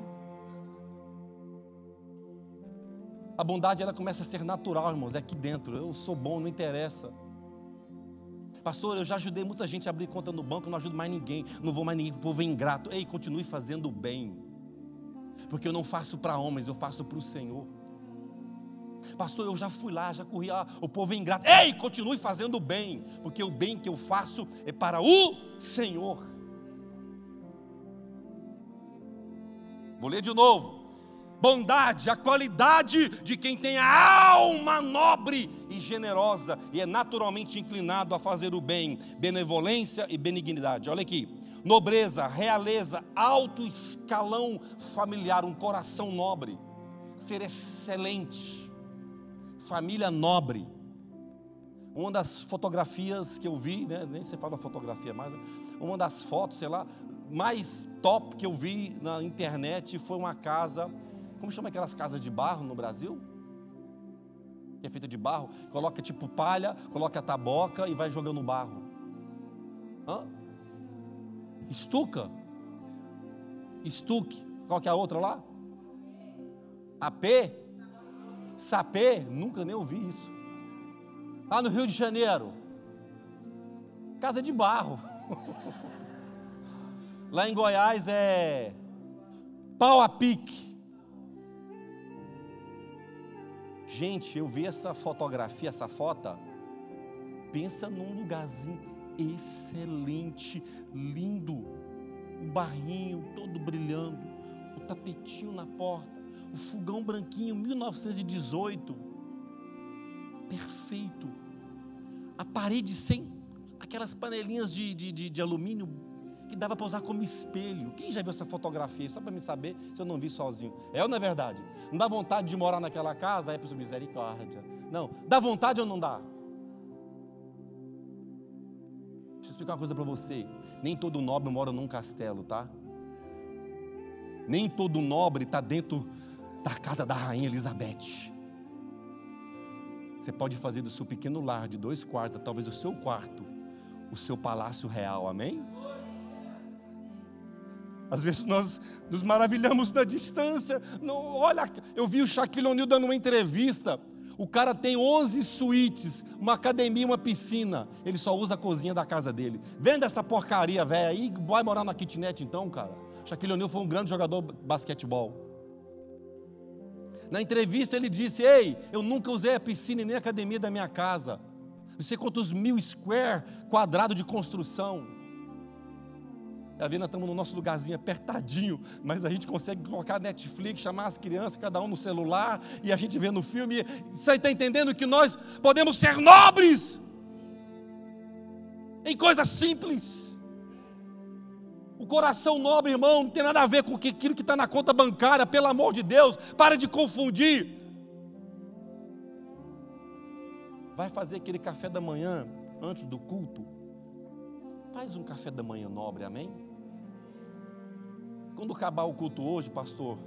A bondade ela começa a ser natural, irmãos, é aqui dentro. Eu sou bom, não interessa. Pastor, eu já ajudei muita gente a abrir conta no banco, não ajudo mais ninguém, não vou mais ninguém, o povo é ingrato. Ei, continue fazendo o bem, porque eu não faço para homens, eu faço para o Senhor. Pastor, eu já fui lá, já corri, ah, o povo é ingrato. Ei, continue fazendo o bem, porque o bem que eu faço é para o Senhor. Vou ler de novo. Bondade, a qualidade de quem tem a alma nobre e generosa e é naturalmente inclinado a fazer o bem, benevolência e benignidade. Olha aqui, nobreza, realeza, alto escalão familiar, um coração nobre, ser excelente família nobre. Uma das fotografias que eu vi, né, nem se fala fotografia mais, né, uma das fotos, sei lá, mais top que eu vi na internet foi uma casa, como chama aquelas casas de barro no Brasil? Que é feita de barro, coloca tipo palha, coloca a taboca e vai jogando barro. Hã? Estuca. Estuque. Qual que é a outra lá? AP? Sapê, nunca nem ouvi isso. Lá no Rio de Janeiro, casa de barro. Lá em Goiás é pau a pique. Gente, eu vi essa fotografia, essa foto. Pensa num lugarzinho excelente, lindo. O barrinho todo brilhando, o tapetinho na porta o fogão branquinho, 1918. Perfeito. A parede sem aquelas panelinhas de, de, de, de alumínio que dava para usar como espelho. Quem já viu essa fotografia? Só para me saber se eu não vi sozinho. É ou não é verdade? Não dá vontade de morar naquela casa? É por misericórdia. Não. Dá vontade ou não dá? Deixa eu explicar uma coisa para você. Nem todo nobre mora num castelo, tá? Nem todo nobre está dentro da casa da rainha Elizabeth. Você pode fazer do seu pequeno lar de dois quartos, talvez o seu quarto, o seu palácio real, amém? Às vezes nós nos maravilhamos da distância. Não, olha, eu vi o Shaquille O'Neal dando uma entrevista. O cara tem 11 suítes, uma academia, uma piscina. Ele só usa a cozinha da casa dele. Venda essa porcaria velha aí, vai morar na kitnet então, cara. Shaquille O'Neal foi um grande jogador de basquetebol. Na entrevista ele disse: Ei, eu nunca usei a piscina e nem a academia da minha casa. Não sei quantos mil square quadrado de construção. A Vina estamos no nosso lugarzinho apertadinho, mas a gente consegue colocar Netflix, chamar as crianças, cada um no celular, e a gente vê no filme. Você está entendendo que nós podemos ser nobres em coisas simples. O coração nobre, irmão, não tem nada a ver com aquilo que está na conta bancária, pelo amor de Deus, para de confundir. Vai fazer aquele café da manhã antes do culto? Faz um café da manhã nobre, amém? Quando acabar o culto hoje, pastor,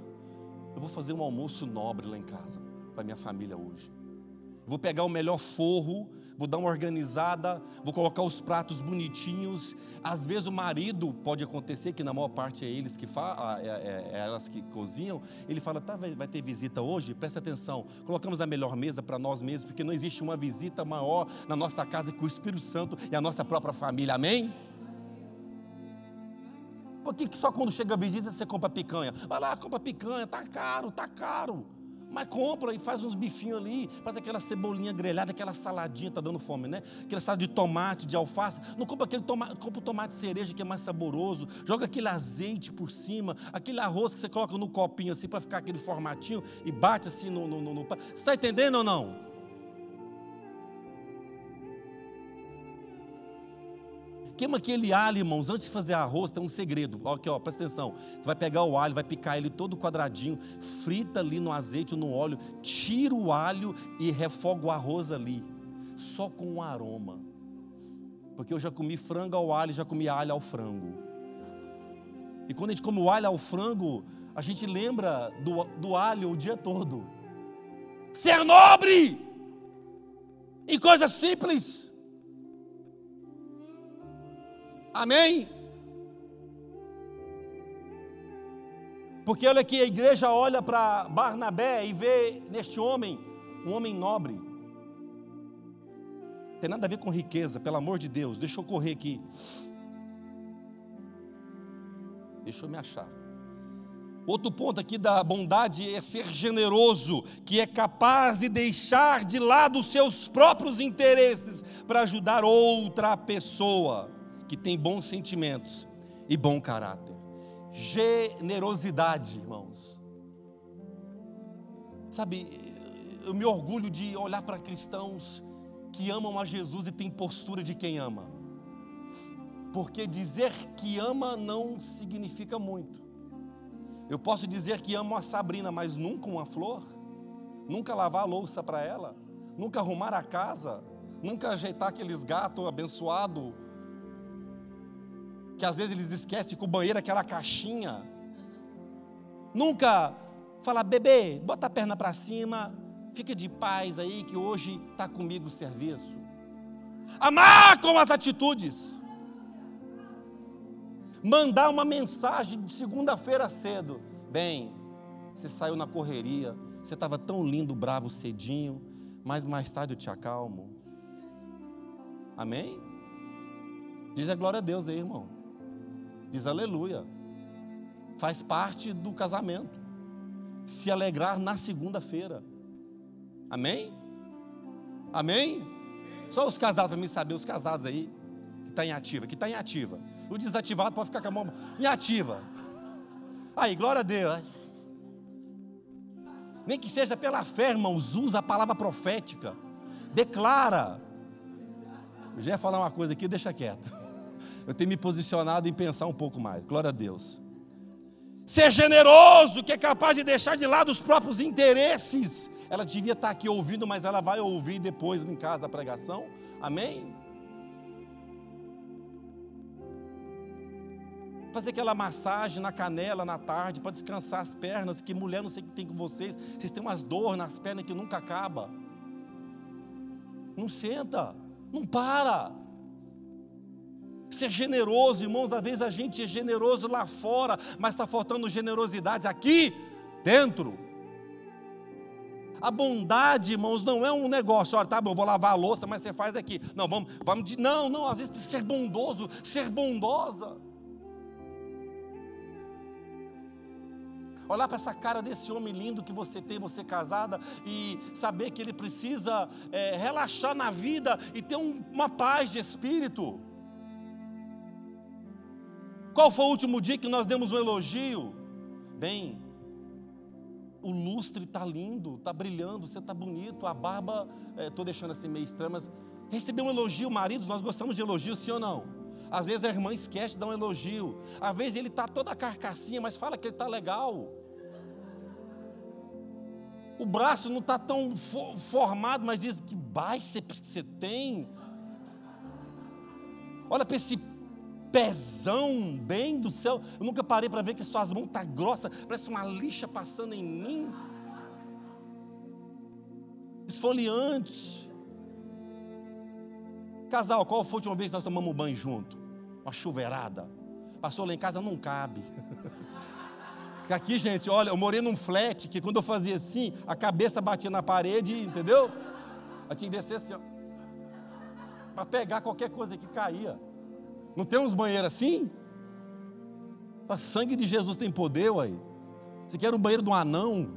eu vou fazer um almoço nobre lá em casa, para minha família hoje. Vou pegar o melhor forro, vou dar uma organizada, vou colocar os pratos bonitinhos. Às vezes o marido, pode acontecer que na maior parte é eles que fa é, é, é elas que cozinham, ele fala, tá, vai, vai ter visita hoje? Presta atenção, colocamos a melhor mesa para nós mesmos, porque não existe uma visita maior na nossa casa que o Espírito Santo e a nossa própria família, amém? Por que só quando chega a visita você compra picanha? Vai lá, compra picanha, tá caro, tá caro. Mas compra e faz uns bifinhos ali, faz aquela cebolinha grelhada, aquela saladinha, tá dando fome, né? Aquela salada de tomate, de alface. Não compra aquele tomate, compra o tomate cereja que é mais saboroso. Joga aquele azeite por cima, aquele arroz que você coloca no copinho assim para ficar aquele formatinho e bate assim no. no. Você está entendendo ou não? Queima aquele alho, irmãos, antes de fazer arroz, tem um segredo. Aqui, ó, presta atenção. Você vai pegar o alho, vai picar ele todo quadradinho, frita ali no azeite ou no óleo, tira o alho e refoga o arroz ali, só com um aroma. Porque eu já comi frango ao alho, já comi alho ao frango. E quando a gente come o alho ao frango, a gente lembra do, do alho o dia todo. Ser nobre! Em coisas simples. Amém? Porque olha aqui, a igreja olha para Barnabé e vê neste homem um homem nobre. Tem nada a ver com riqueza, pelo amor de Deus. Deixa eu correr aqui. Deixa eu me achar. Outro ponto aqui da bondade é ser generoso, que é capaz de deixar de lado os seus próprios interesses para ajudar outra pessoa que tem bons sentimentos e bom caráter. Generosidade, irmãos. Sabe, eu me orgulho de olhar para cristãos que amam a Jesus e têm postura de quem ama. Porque dizer que ama não significa muito. Eu posso dizer que amo a Sabrina, mas nunca uma flor, nunca lavar a louça para ela, nunca arrumar a casa, nunca ajeitar aqueles gatos abençoados que às vezes eles esquecem que o banheiro é aquela caixinha. Nunca fala, bebê, bota a perna para cima, fica de paz aí que hoje está comigo o serviço. Amar com as atitudes. Mandar uma mensagem de segunda-feira cedo. Bem, você saiu na correria, você estava tão lindo, bravo, cedinho, mas mais tarde eu te acalmo. Amém? Diz a glória a Deus aí, irmão. Diz aleluia. Faz parte do casamento. Se alegrar na segunda-feira. Amém? Amém? Só os casados, para mim saber, os casados aí, que está em ativa, que está em ativa. O desativado pode ficar com a mão em ativa. Aí, glória a Deus. Nem que seja pela fé, irmãos, usa a palavra profética. Declara. Eu já ia falar uma coisa aqui, deixa quieto eu tenho me posicionado em pensar um pouco mais. Glória a Deus. Ser generoso, que é capaz de deixar de lado os próprios interesses. Ela devia estar aqui ouvindo, mas ela vai ouvir depois em casa a pregação. Amém? Fazer aquela massagem na canela na tarde para descansar as pernas, que mulher não sei o que tem com vocês, vocês têm umas dores nas pernas que nunca acaba. Não senta, não para. Ser generoso, irmãos, às vezes a gente é generoso lá fora, mas está faltando generosidade aqui dentro. A bondade, irmãos, não é um negócio, olha, tá bom, vou lavar a louça, mas você faz aqui. Não, vamos, vamos de, não, não, às vezes ser bondoso, ser bondosa. Olhar para essa cara desse homem lindo que você tem, você casada, e saber que ele precisa é, relaxar na vida e ter um, uma paz de espírito. Qual foi o último dia que nós demos um elogio? Bem, o lustre está lindo, está brilhando, você está bonito, a barba, estou é, deixando assim meio estranha, mas receber um elogio, maridos, nós gostamos de elogio, sim ou não? Às vezes a irmã esquece de dar um elogio, às vezes ele está toda carcassinha, mas fala que ele está legal. O braço não está tão formado, mas diz que bíceps que você tem. Olha para esse pezão bem do céu. Eu nunca parei para ver que suas mãos tá grossas, parece uma lixa passando em mim. Esfoliante. Casal, qual foi a última vez que nós tomamos banho junto? Uma chuveirada. Passou lá em casa, não cabe. Aqui, gente, olha, eu morei num flat que quando eu fazia assim, a cabeça batia na parede, entendeu? Eu tinha que descer assim, ó. Para pegar qualquer coisa que caía. Não tem uns banheiros assim? O sangue de Jesus tem poder, uai. Você quer um banheiro de um anão?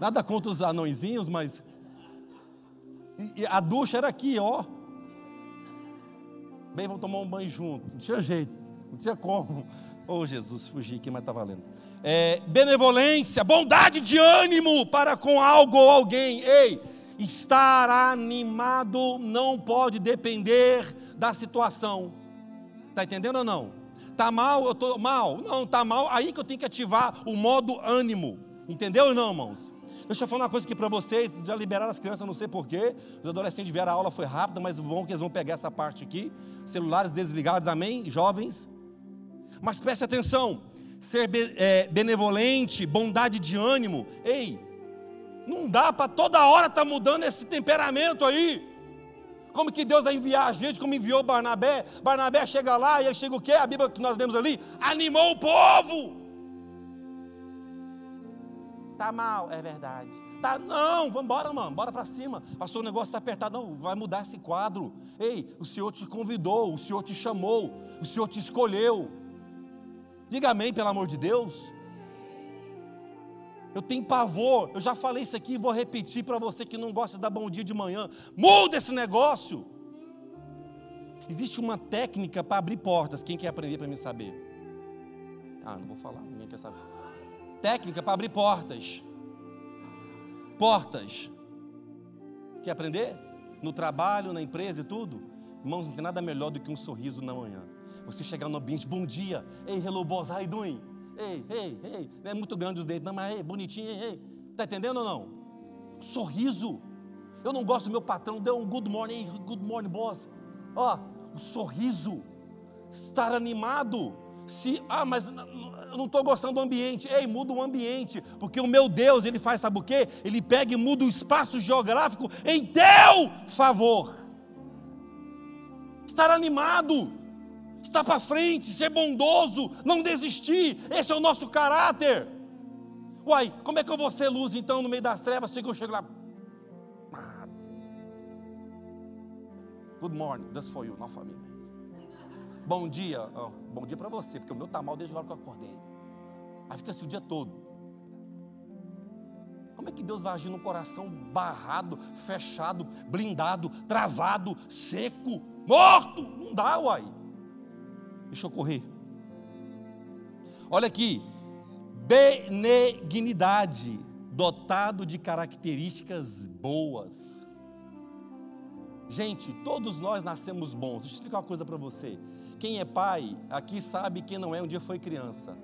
Nada contra os anõezinhos, mas. E, a ducha era aqui, ó. Bem, vamos tomar um banho junto. Não tinha jeito, não tinha como. Oh, Jesus, fugi aqui, mas está valendo. É, benevolência, bondade de ânimo para com algo ou alguém. Ei, estar animado não pode depender da situação. Está entendendo ou não? Está mal, eu estou mal. Não, está mal, aí que eu tenho que ativar o modo ânimo. Entendeu ou não, irmãos? Deixa eu falar uma coisa aqui para vocês. Já liberaram as crianças, não sei porquê. Os adolescentes vieram, a aula foi rápida, mas bom que eles vão pegar essa parte aqui. Celulares desligados, amém? Jovens. Mas preste atenção: ser é, benevolente, bondade de ânimo. Ei, não dá para toda hora estar tá mudando esse temperamento aí. Como que Deus vai enviar a gente, como enviou Barnabé? Barnabé chega lá e ele chega o quê? A Bíblia que nós lemos ali, animou o povo. Tá mal, é verdade. Tá, não, vamos embora, mano, bora para cima. Pastor, o negócio está apertado, não, vai mudar esse quadro. Ei, o Senhor te convidou, o Senhor te chamou, o Senhor te escolheu. Diga amém, pelo amor de Deus. Eu tenho pavor, eu já falei isso aqui e vou repetir para você que não gosta de dar bom dia de manhã. Muda esse negócio. Existe uma técnica para abrir portas. Quem quer aprender para me saber? Ah, não vou falar, ninguém quer saber. Técnica para abrir portas. Portas. Quer aprender? No trabalho, na empresa e tudo? Irmãos, não tem nada melhor do que um sorriso na manhã. Você chegar no ambiente, bom dia. Ei, hello boss, how you doing? Ei, ei, ei. Não é muito grande os dentes, não, mas ei, bonitinho, ei, ei. Está entendendo ou não? Sorriso. Eu não gosto do meu patrão, deu um good morning, good morning, boss. Ó, o sorriso. Estar animado. Se, ah, mas eu não estou gostando do ambiente. Ei, muda o ambiente. Porque o meu Deus, ele faz, sabe o quê? Ele pega e muda o espaço geográfico em teu favor. Estar animado estar para frente, ser bondoso, não desistir. Esse é o nosso caráter. Uai, como é que eu vou ser luz então no meio das trevas se eu chego lá? Good morning, that's for you, not for me. Bom dia, oh, bom dia para você, porque o meu está mal desde a hora que eu acordei. Aí fica assim o dia todo. Como é que Deus vai agir no coração barrado, fechado, blindado, travado, seco, morto? Não dá, uai. Deixa eu correr. Olha aqui. Benignidade, dotado de características boas. Gente, todos nós nascemos bons. Deixa eu explicar uma coisa para você. Quem é pai aqui sabe quem não é, um dia foi criança.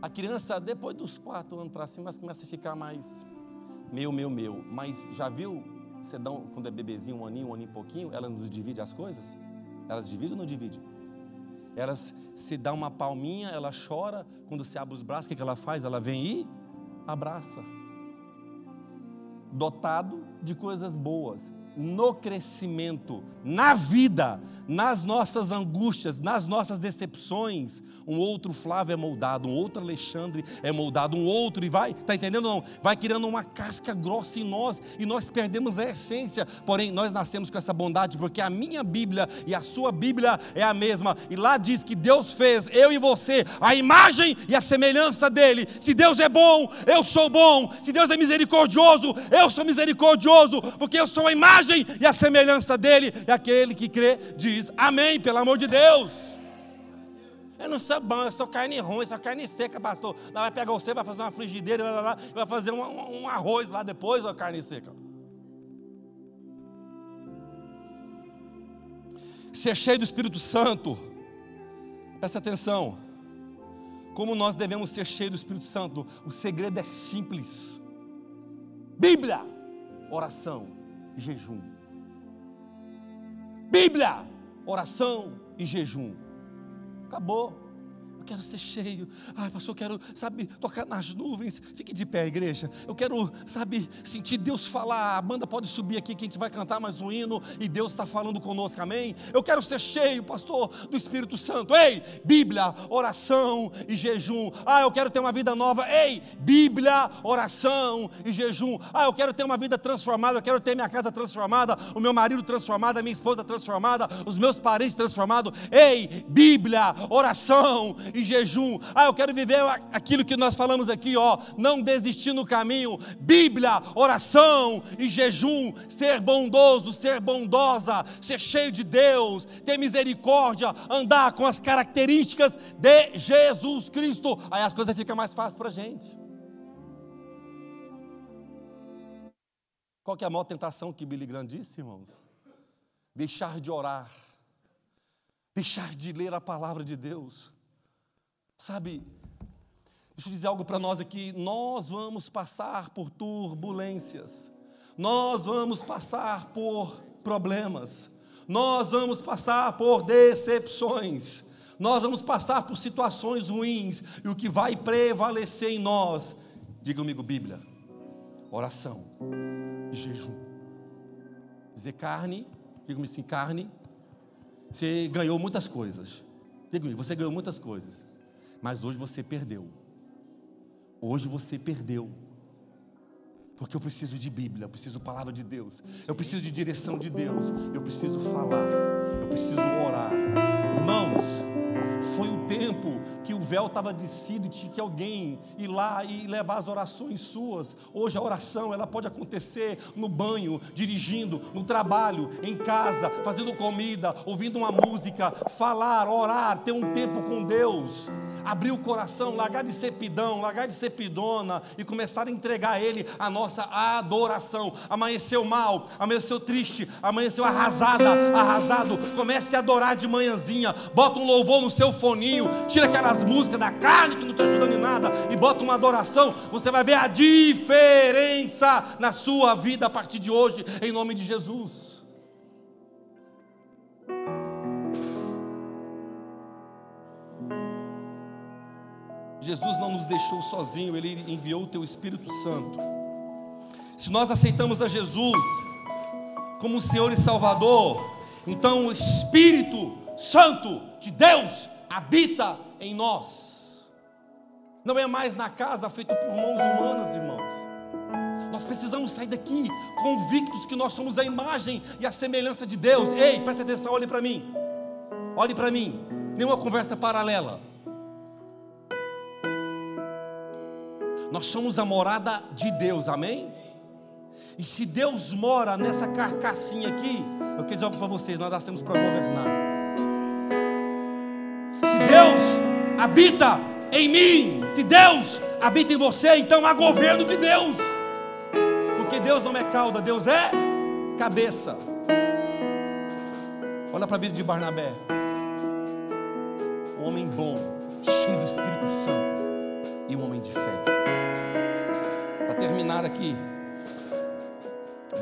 A criança, depois dos quatro anos para cima, começa a ficar mais meu, meu, meu. Mas já viu, você dá um, quando é bebezinho, um aninho, um aninho pouquinho, ela nos divide as coisas? Elas dividem ou não dividem? Ela se dá uma palminha, ela chora. Quando se abre os braços, o que ela faz? Ela vem e abraça. Dotado de coisas boas, no crescimento, na vida, nas nossas angústias, nas nossas decepções, um outro Flávio é moldado, um outro Alexandre é moldado, um outro e vai, tá entendendo não? Vai criando uma casca grossa em nós e nós perdemos a essência. Porém, nós nascemos com essa bondade porque a minha Bíblia e a sua Bíblia é a mesma. E lá diz que Deus fez eu e você a imagem e a semelhança dele. Se Deus é bom, eu sou bom. Se Deus é misericordioso, eu sou misericordioso, porque eu sou a imagem e a semelhança dele. E aquele que crê diz amém, pelo amor de Deus. Eu não sou bom, eu sou carne ruim, sou carne seca, pastor. Lá vai pegar você, vai fazer uma frigideira, vai, lá, vai fazer um, um, um arroz lá depois, ó, carne seca. Ser cheio do Espírito Santo, presta atenção. Como nós devemos ser cheios do Espírito Santo? O segredo é simples: Bíblia, oração jejum. Bíblia, oração e jejum. Acabou. Eu quero ser cheio. Ai, pastor, eu quero, sabe, tocar nas nuvens. Fique de pé, igreja. Eu quero, sabe, sentir Deus falar. A banda pode subir aqui que a gente vai cantar mais um hino e Deus está falando conosco, amém? Eu quero ser cheio, pastor, do Espírito Santo. Ei, Bíblia, oração e jejum. Ah, eu quero ter uma vida nova. Ei, Bíblia, oração e jejum. Ah, eu quero ter uma vida transformada. Eu quero ter minha casa transformada, o meu marido transformado, a minha esposa transformada, os meus parentes transformados. Ei, Bíblia, oração e jejum. Ah, eu quero viver aquilo que nós falamos aqui, ó, não desistir no caminho. Bíblia, oração e jejum, ser bondoso, ser bondosa, ser cheio de Deus, ter misericórdia, andar com as características de Jesus Cristo. Aí as coisas ficam mais fáceis para a gente. Qual que é a maior tentação que Billy Graham disse, irmãos? Deixar de orar, deixar de ler a palavra de Deus. Sabe, deixa eu dizer algo para nós aqui: nós vamos passar por turbulências, nós vamos passar por problemas, nós vamos passar por decepções, nós vamos passar por situações ruins, e o que vai prevalecer em nós, diga comigo, Bíblia, oração, jejum. Dizer carne, diga comigo assim: carne, você ganhou muitas coisas. Diga comigo, você ganhou muitas coisas. Mas hoje você perdeu. Hoje você perdeu. Porque eu preciso de Bíblia, eu preciso palavra de Deus, eu preciso de direção de Deus, eu preciso falar, eu preciso orar. Irmãos, foi o tempo que o véu estava descido e tinha que alguém ir lá e levar as orações suas. Hoje a oração ela pode acontecer no banho, dirigindo, no trabalho, em casa, fazendo comida, ouvindo uma música, falar, orar, ter um tempo com Deus abrir o coração, largar de ser pidão, largar de ser pidona e começar a entregar a Ele a nossa adoração. Amanheceu mal, amanheceu triste, amanheceu arrasada, arrasado. Comece a adorar de manhãzinha, bota um louvor no seu foninho, tira aquelas músicas da carne que não está ajudando em nada e bota uma adoração. Você vai ver a diferença na sua vida a partir de hoje, em nome de Jesus. Jesus não nos deixou sozinho, Ele enviou o Teu Espírito Santo. Se nós aceitamos a Jesus como Senhor e Salvador, então o Espírito Santo de Deus habita em nós. Não é mais na casa feita por mãos humanas, irmãos. Nós precisamos sair daqui convictos que nós somos a imagem e a semelhança de Deus. Ei, preste atenção, olhe para mim. Olhe para mim. Nenhuma conversa paralela. Nós somos a morada de Deus, amém? E se Deus mora nessa carcassinha aqui, eu quero dizer algo para vocês: nós nascemos para governar. Se Deus habita em mim, se Deus habita em você, então há governo de Deus. Porque Deus não é cauda, Deus é cabeça. Olha para a vida de Barnabé. Um homem bom, cheio do Espírito Santo e um homem de fé terminar aqui.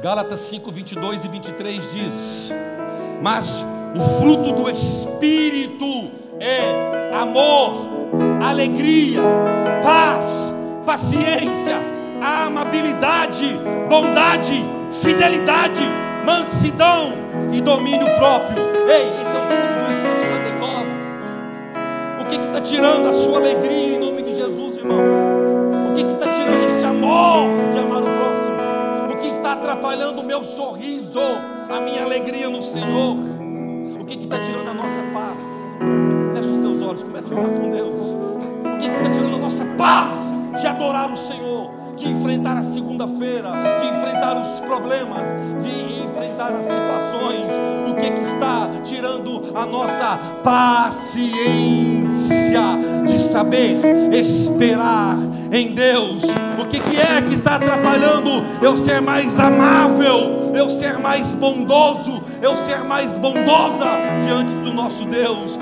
Gálatas 5, 22 e 23 diz: Mas o fruto do Espírito é amor, alegria, paz, paciência, amabilidade, bondade, fidelidade, mansidão e domínio próprio. Ei, esses são os frutos do Espírito Santo em nós. O que está tirando a sua alegria em nome de Jesus, irmãos? amor de amar o próximo, o que está atrapalhando o meu sorriso, a minha alegria no Senhor, o que está tirando a nossa paz. Olhos, comece a falar com Deus. O que está tirando a nossa paz de adorar o Senhor, de enfrentar a segunda-feira, de enfrentar os problemas, de enfrentar as situações. O que que está tirando a nossa paciência de saber esperar em Deus? O que, que é que está atrapalhando eu ser mais amável, eu ser mais bondoso, eu ser mais bondosa diante do nosso Deus?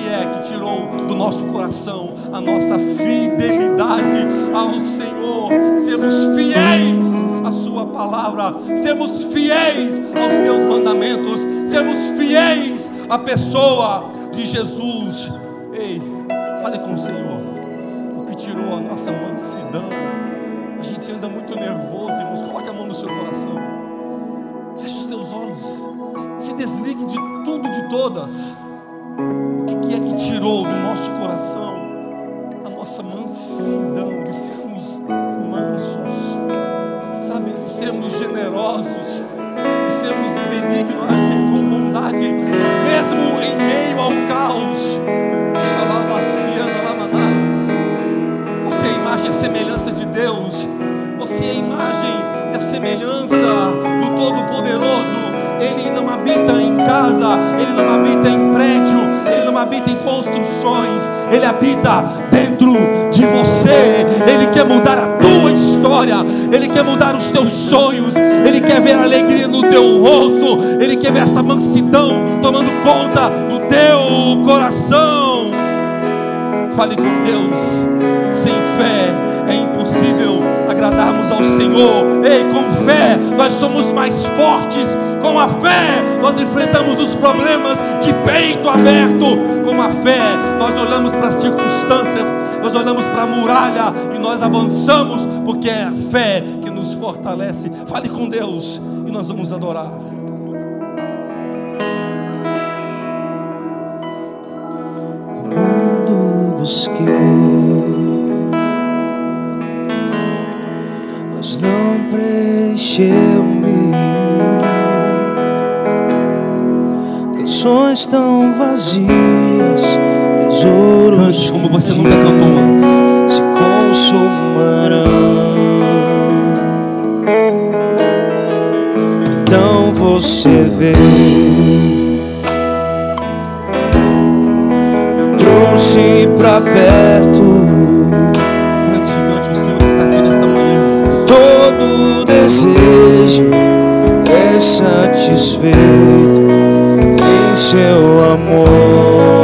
Que é que tirou do nosso coração a nossa fidelidade ao Senhor? Sermos fiéis à Sua palavra, sermos fiéis aos Teus mandamentos, sermos fiéis à pessoa de Jesus. Ei, fale com o Senhor. O que tirou a nossa mansidão? A gente anda muito nervoso, irmãos. Coloque a mão no seu coração. Feche os teus olhos. Se desligue de tudo, de todas. Tirou do nosso coração a nossa mansidão de sermos mansos, sabe, de sermos generosos, de sermos benignos, agir com bondade, mesmo em meio ao caos. Você é a imagem e semelhança de Deus. Você é a imagem e a semelhança do Todo-Poderoso. Ele não habita em casa, ele não habita em prédio, ele não habita em construções, ele habita dentro de você. Ele quer mudar a tua história, ele quer mudar os teus sonhos, ele quer ver alegria no teu rosto, ele quer ver esta mansidão tomando conta do teu coração. Fale com Deus. Sem fé é impossível agradarmos ao Senhor. Ei, com fé nós somos mais fortes. Com a fé nós enfrentamos os problemas de peito aberto. Com a fé nós olhamos para as circunstâncias, nós olhamos para a muralha e nós avançamos, porque é a fé que nos fortalece. Fale com Deus e nós vamos adorar. mundo busquei, preencheu-me. Canções tão vazias, tesouros Cante como você nunca cantou antes. se consumarão. Então você veio. Eu trouxe pra perto todo desejo é satisfeito em seu amor.